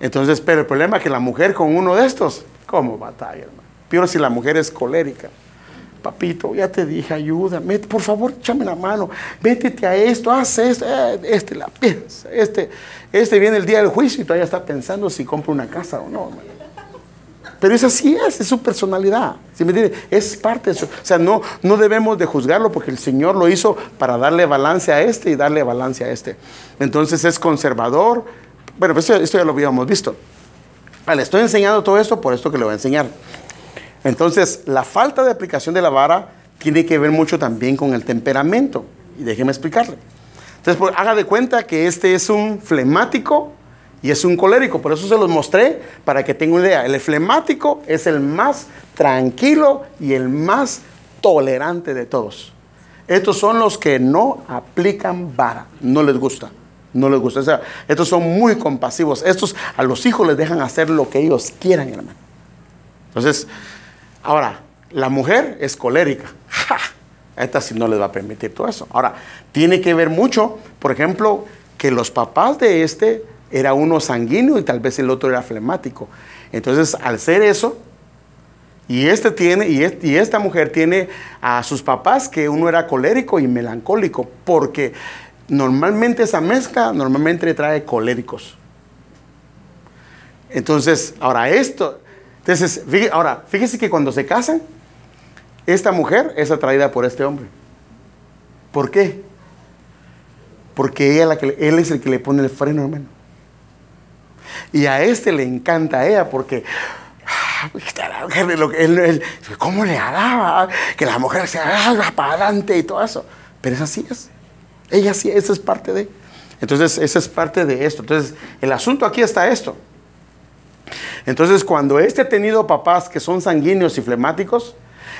Entonces, pero el problema es que la mujer con uno de estos, ¿cómo batalla, hermano? Peor si la mujer es colérica. Papito, ya te dije, ayuda, por favor, échame la mano, métete a esto, haz esto, eh, este la piensa, este, este viene el día del juicio y todavía está pensando si compra una casa o no, Pero es así es, es su personalidad. ¿sí me entiende? Es parte de su. O sea, no, no debemos de juzgarlo porque el Señor lo hizo para darle balance a este y darle balance a este. Entonces es conservador, bueno, pues esto, ya lo habíamos visto. Le estoy enseñando todo esto por esto que le voy a enseñar. Entonces, la falta de aplicación de la vara tiene que ver mucho también con el temperamento. Y déjeme explicarle. Entonces, haga de cuenta que este es un flemático y es un colérico. Por eso se los mostré para que tenga una idea. El flemático es el más tranquilo y el más tolerante de todos. Estos son los que no aplican vara, no les gusta. No les gusta. Estos son muy compasivos. Estos a los hijos les dejan hacer lo que ellos quieran, hermano. Entonces, ahora, la mujer es colérica. A esta sí no les va a permitir todo eso. Ahora, tiene que ver mucho, por ejemplo, que los papás de este era uno sanguíneo y tal vez el otro era flemático. Entonces, al ser eso, y este tiene, y, y, esta mujer tiene a sus papás que uno era colérico y melancólico, porque normalmente esa mezcla normalmente trae coléricos. Entonces, ahora esto, entonces, ahora, fíjese que cuando se casan, esta mujer es atraída por este hombre. ¿Por qué? Porque ella la que, él es el que le pone el freno, hermano. Y a este le encanta a ella porque ah, ¿cómo le alaba? Que la mujer se haga para adelante y todo eso. Pero es así es. Ella sí, esa es parte de. Entonces, esa es parte de esto. Entonces, el asunto aquí está esto. Entonces, cuando este ha tenido papás que son sanguíneos y flemáticos,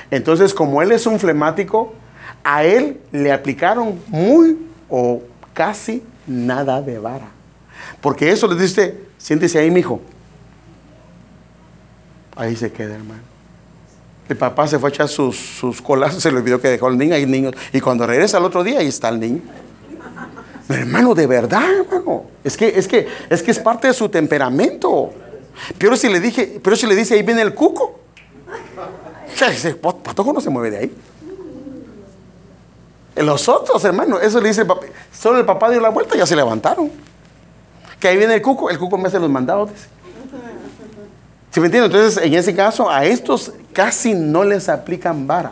entonces como él es un flemático, a él le aplicaron muy o casi nada de vara. Porque eso le dice, siéntese ahí, mijo. Ahí se queda, hermano. El papá se fue a echar sus, sus colas, se le olvidó que dejó al niño, ahí niño. Y cuando regresa al otro día, ahí está el niño. hermano, de verdad, hermano. Es que, es que, es que es parte de su temperamento. Pero si le dije, pero si le dice, ahí viene el cuco. Patojo no se mueve de ahí. Los otros, hermanos, eso le dice, solo el papá dio la vuelta ya se levantaron. Que ahí viene el cuco, el cuco me hace los mandados. ¿Sí me entienden? Entonces, en ese caso, a estos casi no les aplican vara.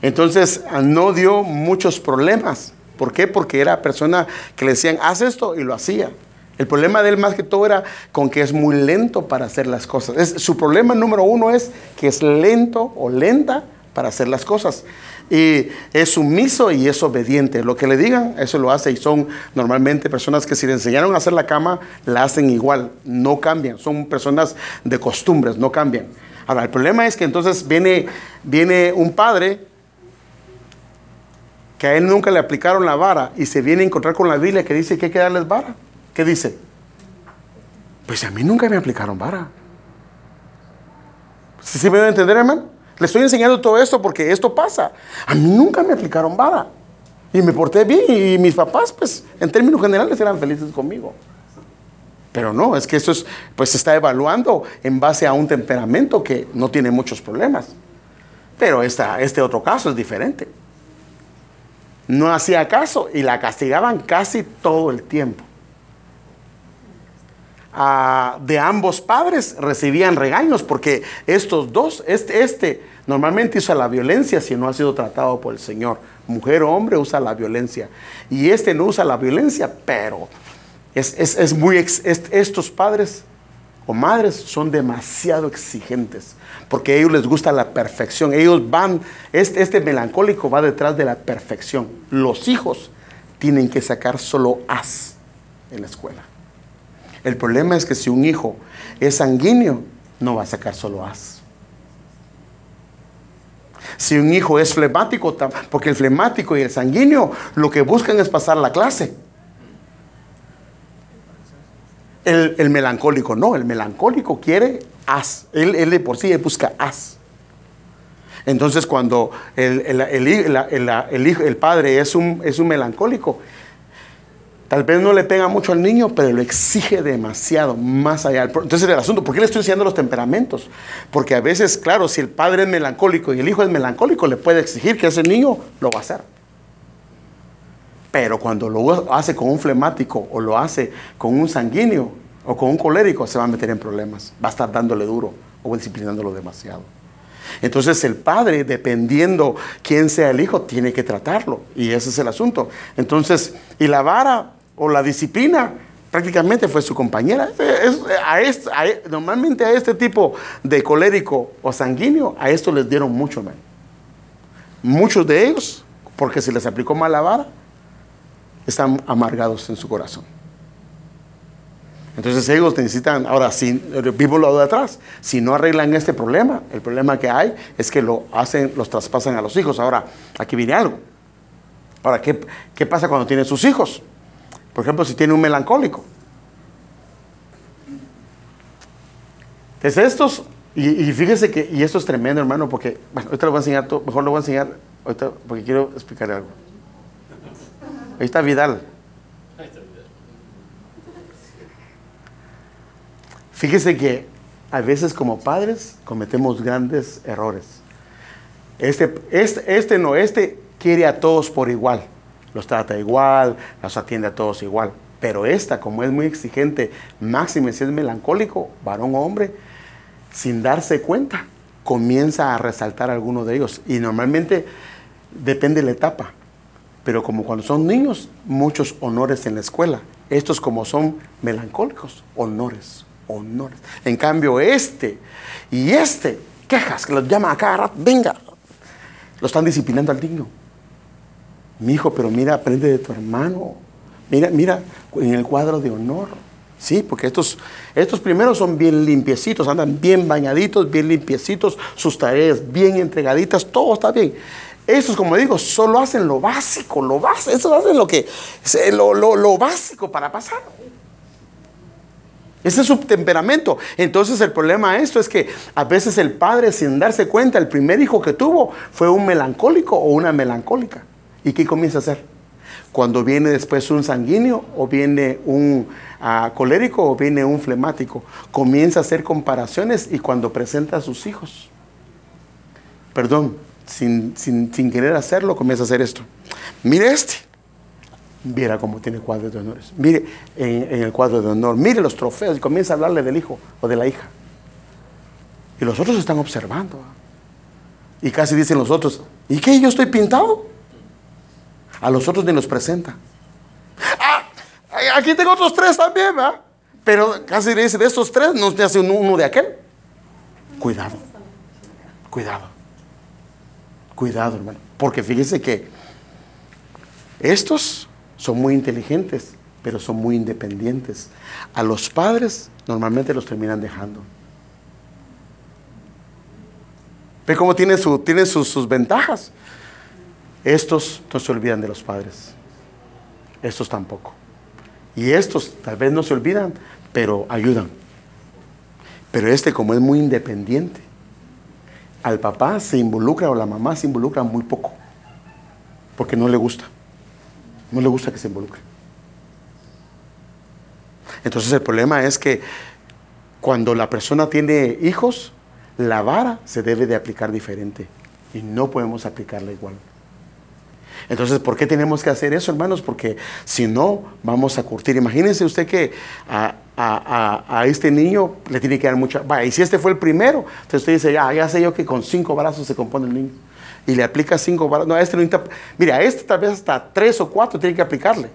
Entonces, no dio muchos problemas. ¿Por qué? Porque era persona que le decían, haz esto y lo hacía. El problema de él más que todo era con que es muy lento para hacer las cosas. Es, su problema número uno es que es lento o lenta para hacer las cosas. Y es sumiso y es obediente. Lo que le digan, eso lo hace. Y son normalmente personas que si le enseñaron a hacer la cama, la hacen igual. No cambian. Son personas de costumbres, no cambian. Ahora, el problema es que entonces viene, viene un padre que a él nunca le aplicaron la vara y se viene a encontrar con la Biblia que dice que hay que darles vara. ¿Qué dice? Pues a mí nunca me aplicaron vara. ¿Sí, me a entender, hermano? Le estoy enseñando todo esto porque esto pasa. A mí nunca me aplicaron vara. Y me porté bien y mis papás, pues, en términos generales eran felices conmigo. Pero no, es que eso es, pues se está evaluando en base a un temperamento que no tiene muchos problemas. Pero esta, este otro caso es diferente. No hacía caso y la castigaban casi todo el tiempo de ambos padres recibían regaños porque estos dos, este, este normalmente usa la violencia si no ha sido tratado por el Señor. Mujer o hombre usa la violencia. Y este no usa la violencia, pero es, muy, estos padres o madres son demasiado exigentes porque a ellos les gusta la perfección. Ellos van, este, este melancólico va detrás de la perfección. Los hijos tienen que sacar solo as en la escuela. El problema es que si un hijo es sanguíneo, no va a sacar solo as. Si un hijo es flemático, porque el flemático y el sanguíneo lo que buscan es pasar la clase. El, melancólico no, el melancólico quiere as. Él, de por sí busca as. Entonces cuando el, el padre es un, es un melancólico, Tal vez no le pega mucho al niño, pero lo exige demasiado, más allá. Entonces el asunto, ¿por qué le estoy enseñando los temperamentos? Porque a veces, claro, si el padre es melancólico y el hijo es melancólico, le puede exigir que ese niño lo va a hacer. Pero cuando lo hace con un flemático o lo hace con un sanguíneo o con un colérico, se va a meter en problemas. Va a estar dándole duro o disciplinándolo demasiado. Entonces el padre, dependiendo quién sea el hijo, tiene que tratarlo. Y ese es el asunto. Entonces, y la vara o la disciplina prácticamente fue su compañera. normalmente a este tipo de colérico o sanguíneo, a esto les dieron mucho, Muchos de ellos, porque se les aplicó mal la vara, están amargados en su corazón. Entonces ellos necesitan, ahora, si vivo lo de atrás, si no arreglan este problema, el problema que hay es que lo hacen, los traspasan a los hijos. Ahora, aquí viene algo. Ahora, ¿qué, qué pasa cuando tienen sus hijos? Por ejemplo, si tiene un melancólico. Entonces estos, y, fíjese que, y esto es tremendo hermano, porque, bueno, ahorita lo voy a enseñar, todo, mejor lo voy a enseñar, ahorita, porque quiero explicarle algo. Ahí está Vidal. Fíjese que a veces como padres cometemos grandes errores. Este, este, este no, este quiere a todos por igual. Los trata igual, los atiende a todos igual. Pero esta, como es muy exigente, máximo si es melancólico, varón o hombre, sin darse cuenta, comienza a resaltar a alguno de ellos. Y normalmente depende de la etapa. Pero como cuando son niños, muchos honores en la escuela. Estos como son melancólicos, honores, honores. En cambio, este y este, quejas, que los llama a cada venga, lo están disciplinando al niño. Mi hijo, pero mira, aprende de tu hermano. Mira, mira, en el cuadro de honor. Sí, porque estos, estos primeros son bien limpiecitos, andan bien bañaditos, bien limpiecitos, sus tareas bien entregaditas, todo está bien. Estos, como digo, solo hacen lo básico, lo básico, estos hacen lo que, lo, lo básico para pasar. Ese es su temperamento. Entonces el problema de esto es que a veces el padre sin darse cuenta, el primer hijo que tuvo fue un melancólico o una melancólica. ¿Y qué comienza a hacer? Cuando viene después un sanguíneo o viene un ah, colérico o viene un flemático, comienza a hacer comparaciones y cuando presenta a sus hijos, perdón, sin, sin querer hacerlo, comienza a hacer esto. Mire este. Viera cómo tiene cuadros de honores. Mire en, el cuadro de honor, mire los trofeos y comienza a hablarle del hijo o de la hija. Y los otros están observando. Y casi dicen los otros, ¿y qué? ¿Yo estoy pintado? A los otros ni los presenta. Ah, aquí tengo otros tres también, ¿verdad? Pero casi dice, de estos tres no te hace uno de aquel. Cuidado, cuidado, cuidado, hermano. Porque fíjese que estos son muy inteligentes, pero son muy independientes. A los padres normalmente los terminan dejando. ¿Ve cómo tienen, su, sus, sus ventajas? Estos no se olvidan de los padres. Estos tampoco. Y estos tal vez no se olvidan, pero ayudan. Pero este como es muy independiente, al papá se involucra o la mamá se involucra muy poco, porque no le gusta. No le gusta que se involucre. Entonces el problema es que cuando la persona tiene hijos, la vara se debe de aplicar diferente y no podemos aplicarla igual. Entonces, ¿por qué tenemos que hacer eso, hermanos? Porque si no, vamos a curtir. Imagínense usted que a, este niño le tiene que dar mucha... Vaya, y si este fue el primero, entonces usted dice, ya, ya sé yo que con cinco brazos se compone el niño y le aplica cinco balas. No, a este no necesita. Mira, a este tal vez hasta tres o cuatro tiene que aplicarle.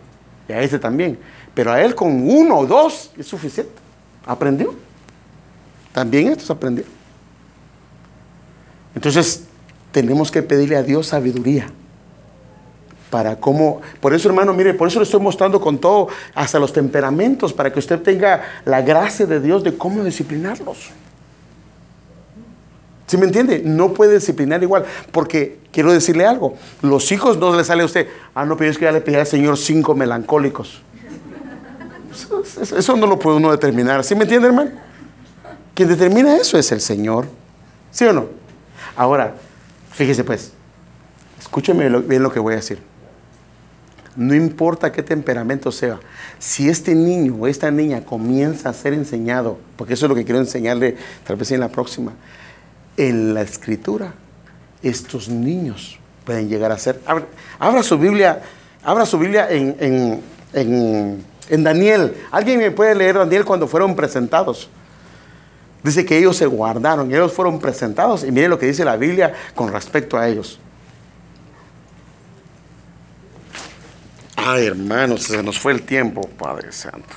Y a este también. Pero a él con uno o dos es suficiente. Aprendió. También estos aprendió. Entonces, tenemos que pedirle a Dios sabiduría. Para cómo. Por eso, hermano, mire, por eso le estoy mostrando con todo, hasta los temperamentos, para que usted tenga la gracia de Dios de cómo disciplinarlos. ¿Sí me entiende? No puede disciplinar igual. Porque quiero decirle algo. Los hijos no le sale a usted. Ah, no, pero es que ya le pedí al Señor cinco melancólicos. Eso, no lo puede uno determinar. ¿Sí me entiende, hermano? Quien determina eso es el Señor. ¿Sí o no? Ahora, fíjese pues. Escúcheme bien lo que voy a decir. No importa qué temperamento sea, si este niño o esta niña comienza a ser enseñado, porque eso es lo que quiero enseñarle tal vez en la próxima, en la escritura estos niños pueden llegar a ser. Abra, su Biblia, abra su Biblia en, en, Daniel. ¿Alguien me puede leer Daniel cuando fueron presentados? Dice que ellos se guardaron, ellos fueron presentados y mire lo que dice la Biblia con respecto a ellos. Ay, hermanos, se nos fue el tiempo, Padre Santo.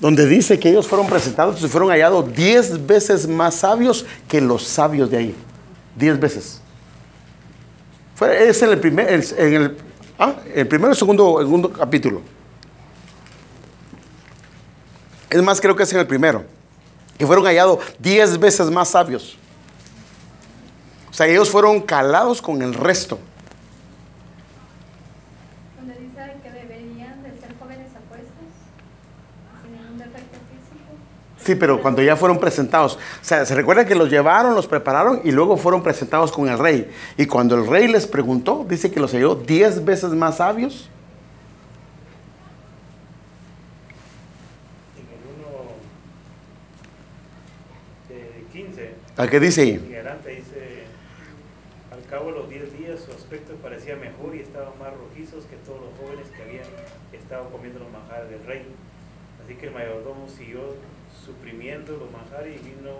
donde dice que ellos fueron presentados y fueron hallados diez veces más sabios que los sabios de ahí. Diez veces. Es en el primer, en el, ah, el primero segundo, segundo capítulo. Es más, creo que es en el primero. Que fueron hallados diez veces más sabios. sea, ellos fueron calados con el resto. Donde dice que deberían de ser jóvenes apuestos, sin ningún defecto físico. Sí, pero cuando ya fueron presentados, o sea, se recuerda que los llevaron, los prepararon y luego fueron presentados con el rey. Y cuando el rey les preguntó, dice que los halló diez veces más sabios. En el 1 de 15, ¿A qué dice ahí? al cabo de los 10 días su aspecto parecía mejor y estaban más rojizos que todos los jóvenes que habían estado comiendo los manjares del rey. Así que el mayordomo siguió suprimiendo los manjares y vino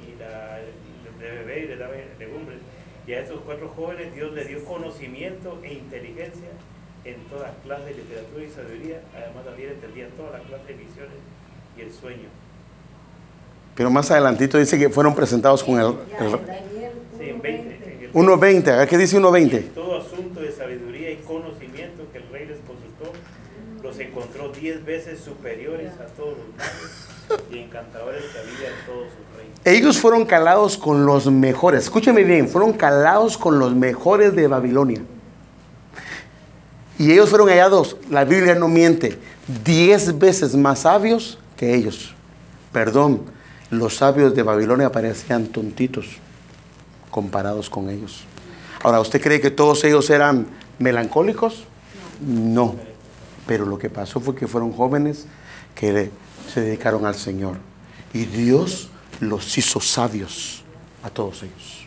y la, de beber y le daba legumbres. Y a estos cuatro jóvenes Dios le dio conocimiento e inteligencia en toda clase de literatura y sabiduría. Además también entendían toda la clase de visiones y el sueño. Pero más adelantito dice que fueron presentados con el... El- en Daniel Sí, en 20. en el 1.20, ¿a qué dice 1.20? todo asunto de sabiduría y conocimiento que el rey les consultó, los encontró diez veces superiores a todos los magos y encantadores que había en todos sus reinos. Ellos fueron calados con los mejores. Escúcheme bien, fueron calados con los mejores de Babilonia. Y ellos fueron hallados, la Biblia no miente, diez veces más sabios que ellos. Perdón, los sabios de Babilonia parecían tontitos comparados con ellos. Ahora, ¿usted cree que todos ellos eran melancólicos? No. Pero lo que pasó fue que fueron jóvenes que se dedicaron al Señor. Y Dios los hizo sabios a todos ellos.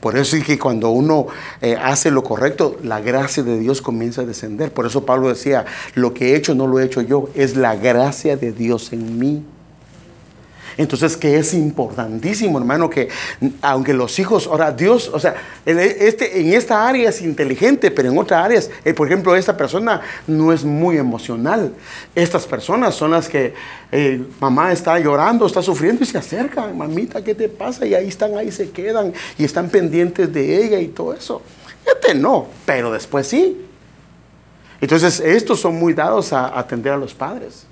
Por eso es que cuando uno eh, hace lo correcto, la gracia de Dios comienza a descender. Por eso Pablo decía, lo que he hecho no lo he hecho yo, es la gracia de Dios en mí. Entonces, que es importantísimo, hermano, que aunque los hijos, ahora Dios, o sea, en, este, en esta área es inteligente, pero en otras áreas, eh, por ejemplo, esta persona no es muy emocional. Estas personas son las que eh, mamá está llorando, está sufriendo y se acercan, mamita, ¿qué te pasa? Y ahí están, ahí se quedan y están pendientes de ella y todo eso. Este no, pero después sí. Entonces, estos son muy dados a atender a los padres.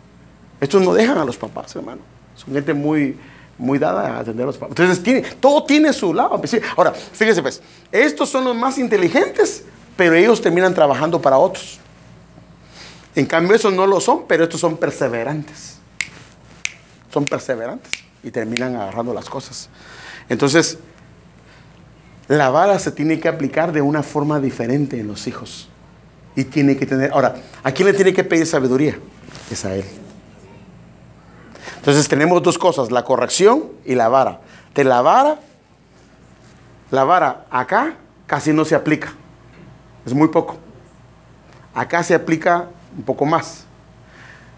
Estos no dejan a los papás, hermano. Son gente muy, muy dada a atender los papás. Entonces, todo tiene su lado. Pues. Ahora, fíjese pues, estos son los más inteligentes, pero ellos terminan trabajando para otros. En cambio, esos no lo son, pero estos son perseverantes. Son perseverantes y terminan agarrando las cosas. Entonces, la vara se tiene que aplicar de una forma diferente en los hijos. Y tiene que tener. Ahora, ¿a quién le tiene que pedir sabiduría? Es a él. Entonces tenemos dos cosas, la corrección y la vara. De la vara, la vara acá casi no se aplica. Es muy poco. Acá se aplica un poco más.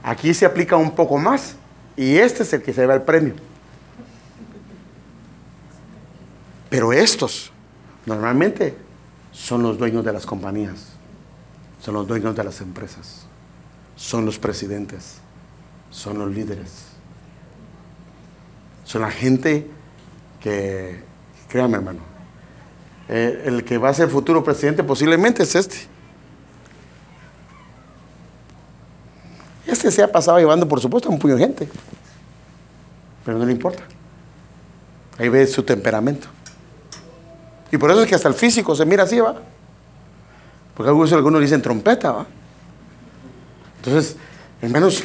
Aquí se aplica un poco más. Y este es el que se lleva el premio. Pero estos normalmente son los dueños de las compañías. Son los dueños de las empresas. Son los presidentes. Son los líderes. Son la gente que, créame hermano, eh, el que va a ser futuro presidente posiblemente es este. Este se ha pasado llevando, por supuesto, a un puño de gente. Pero no le importa. Ahí ve su temperamento. Y por eso es que hasta el físico se mira así, ¿va? Porque algunos, algunos dicen trompeta, ¿va? Entonces, hermanos,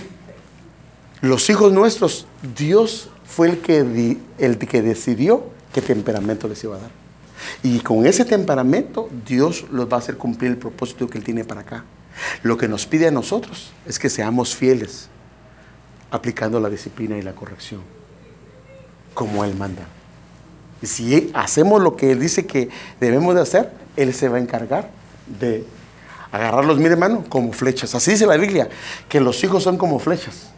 los hijos nuestros, Dios fue el que, el que decidió qué temperamento les iba a dar. Y con ese temperamento, Dios los va a hacer cumplir el propósito que Él tiene para acá. Lo que nos pide a nosotros es que seamos fieles, aplicando la disciplina y la corrección, como Él manda. Y si hacemos lo que Él dice que debemos de hacer, Él se va a encargar de agarrarlos, mire hermano, como flechas. Así dice la Biblia, que los hijos son como flechas.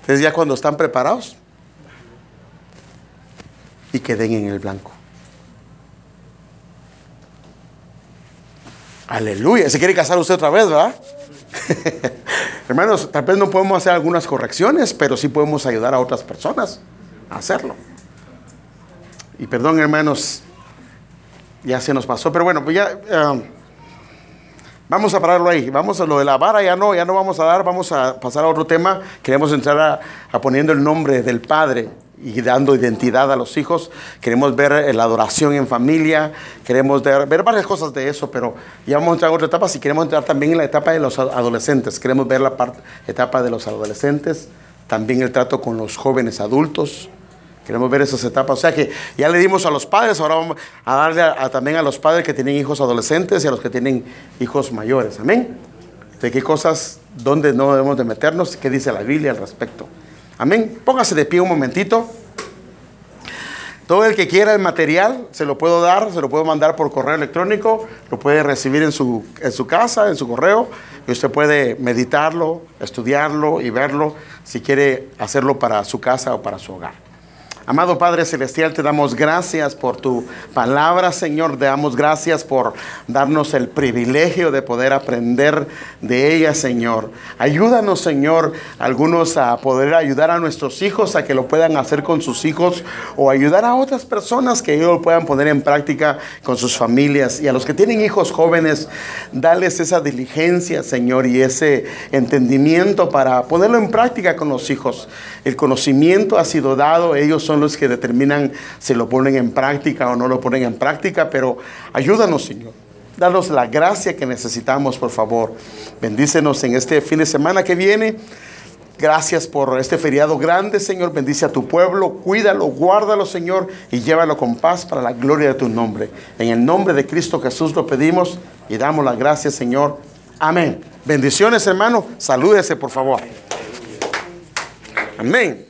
Entonces ya cuando están preparados y que den en el blanco. Aleluya. Se quiere casar usted otra vez, ¿verdad? Hermanos, tal vez no podemos hacer algunas correcciones, pero sí podemos ayudar a otras personas a hacerlo. Y perdón, hermanos, ya se nos pasó, pero bueno, pues ya eh, vamos a pararlo ahí. Vamos a lo de la vara, ya no, ya no vamos a dar, vamos a pasar a otro tema. Queremos entrar a, a poniendo el nombre del Padre y dando identidad a los hijos. Queremos ver eh, la adoración en familia, queremos ver, ver varias cosas de eso, pero ya vamos a entrar en otra etapa. Si queremos entrar también en la etapa de los adolescentes, queremos ver la etapa de los adolescentes, también el trato con los jóvenes adultos. Queremos ver esas etapas. O sea que ya le dimos a los padres, ahora vamos a darle también a los padres que tienen hijos adolescentes y a los que tienen hijos mayores. Amén. De qué cosas, dónde no debemos de meternos, qué dice la Biblia al respecto. Amén. Póngase de pie un momentito. Todo el que quiera el material, se lo puedo dar, se lo puedo mandar por correo electrónico, lo puede recibir en su, en su casa, en su correo, y usted puede meditarlo, estudiarlo y verlo si quiere hacerlo para su casa o para su hogar. Amado Padre Celestial, te damos gracias por tu palabra, Señor. Te damos gracias por darnos el privilegio de poder aprender de ella, Señor. Ayúdanos, Señor, algunos a poder ayudar a nuestros hijos a que lo puedan hacer con sus hijos o ayudar a otras personas que ellos lo puedan poner en práctica con sus familias. Y a los que tienen hijos jóvenes, dales esa diligencia, Señor, y ese entendimiento para ponerlo en práctica con los hijos. El conocimiento ha sido dado, ellos son los que determinan si lo ponen en práctica o no lo ponen en práctica, pero ayúdanos, Señor. Danos la gracia que necesitamos, por favor. Bendícenos en este fin de semana que viene. Gracias por este feriado grande, Señor. Bendice a tu pueblo, cuídalo, guárdalo, Señor, y llévalo con paz para la gloria de tu nombre. En el nombre de Cristo Jesús lo pedimos y damos las gracias, Señor. Amén. Bendiciones, hermano. Salúdese, por favor. Amén.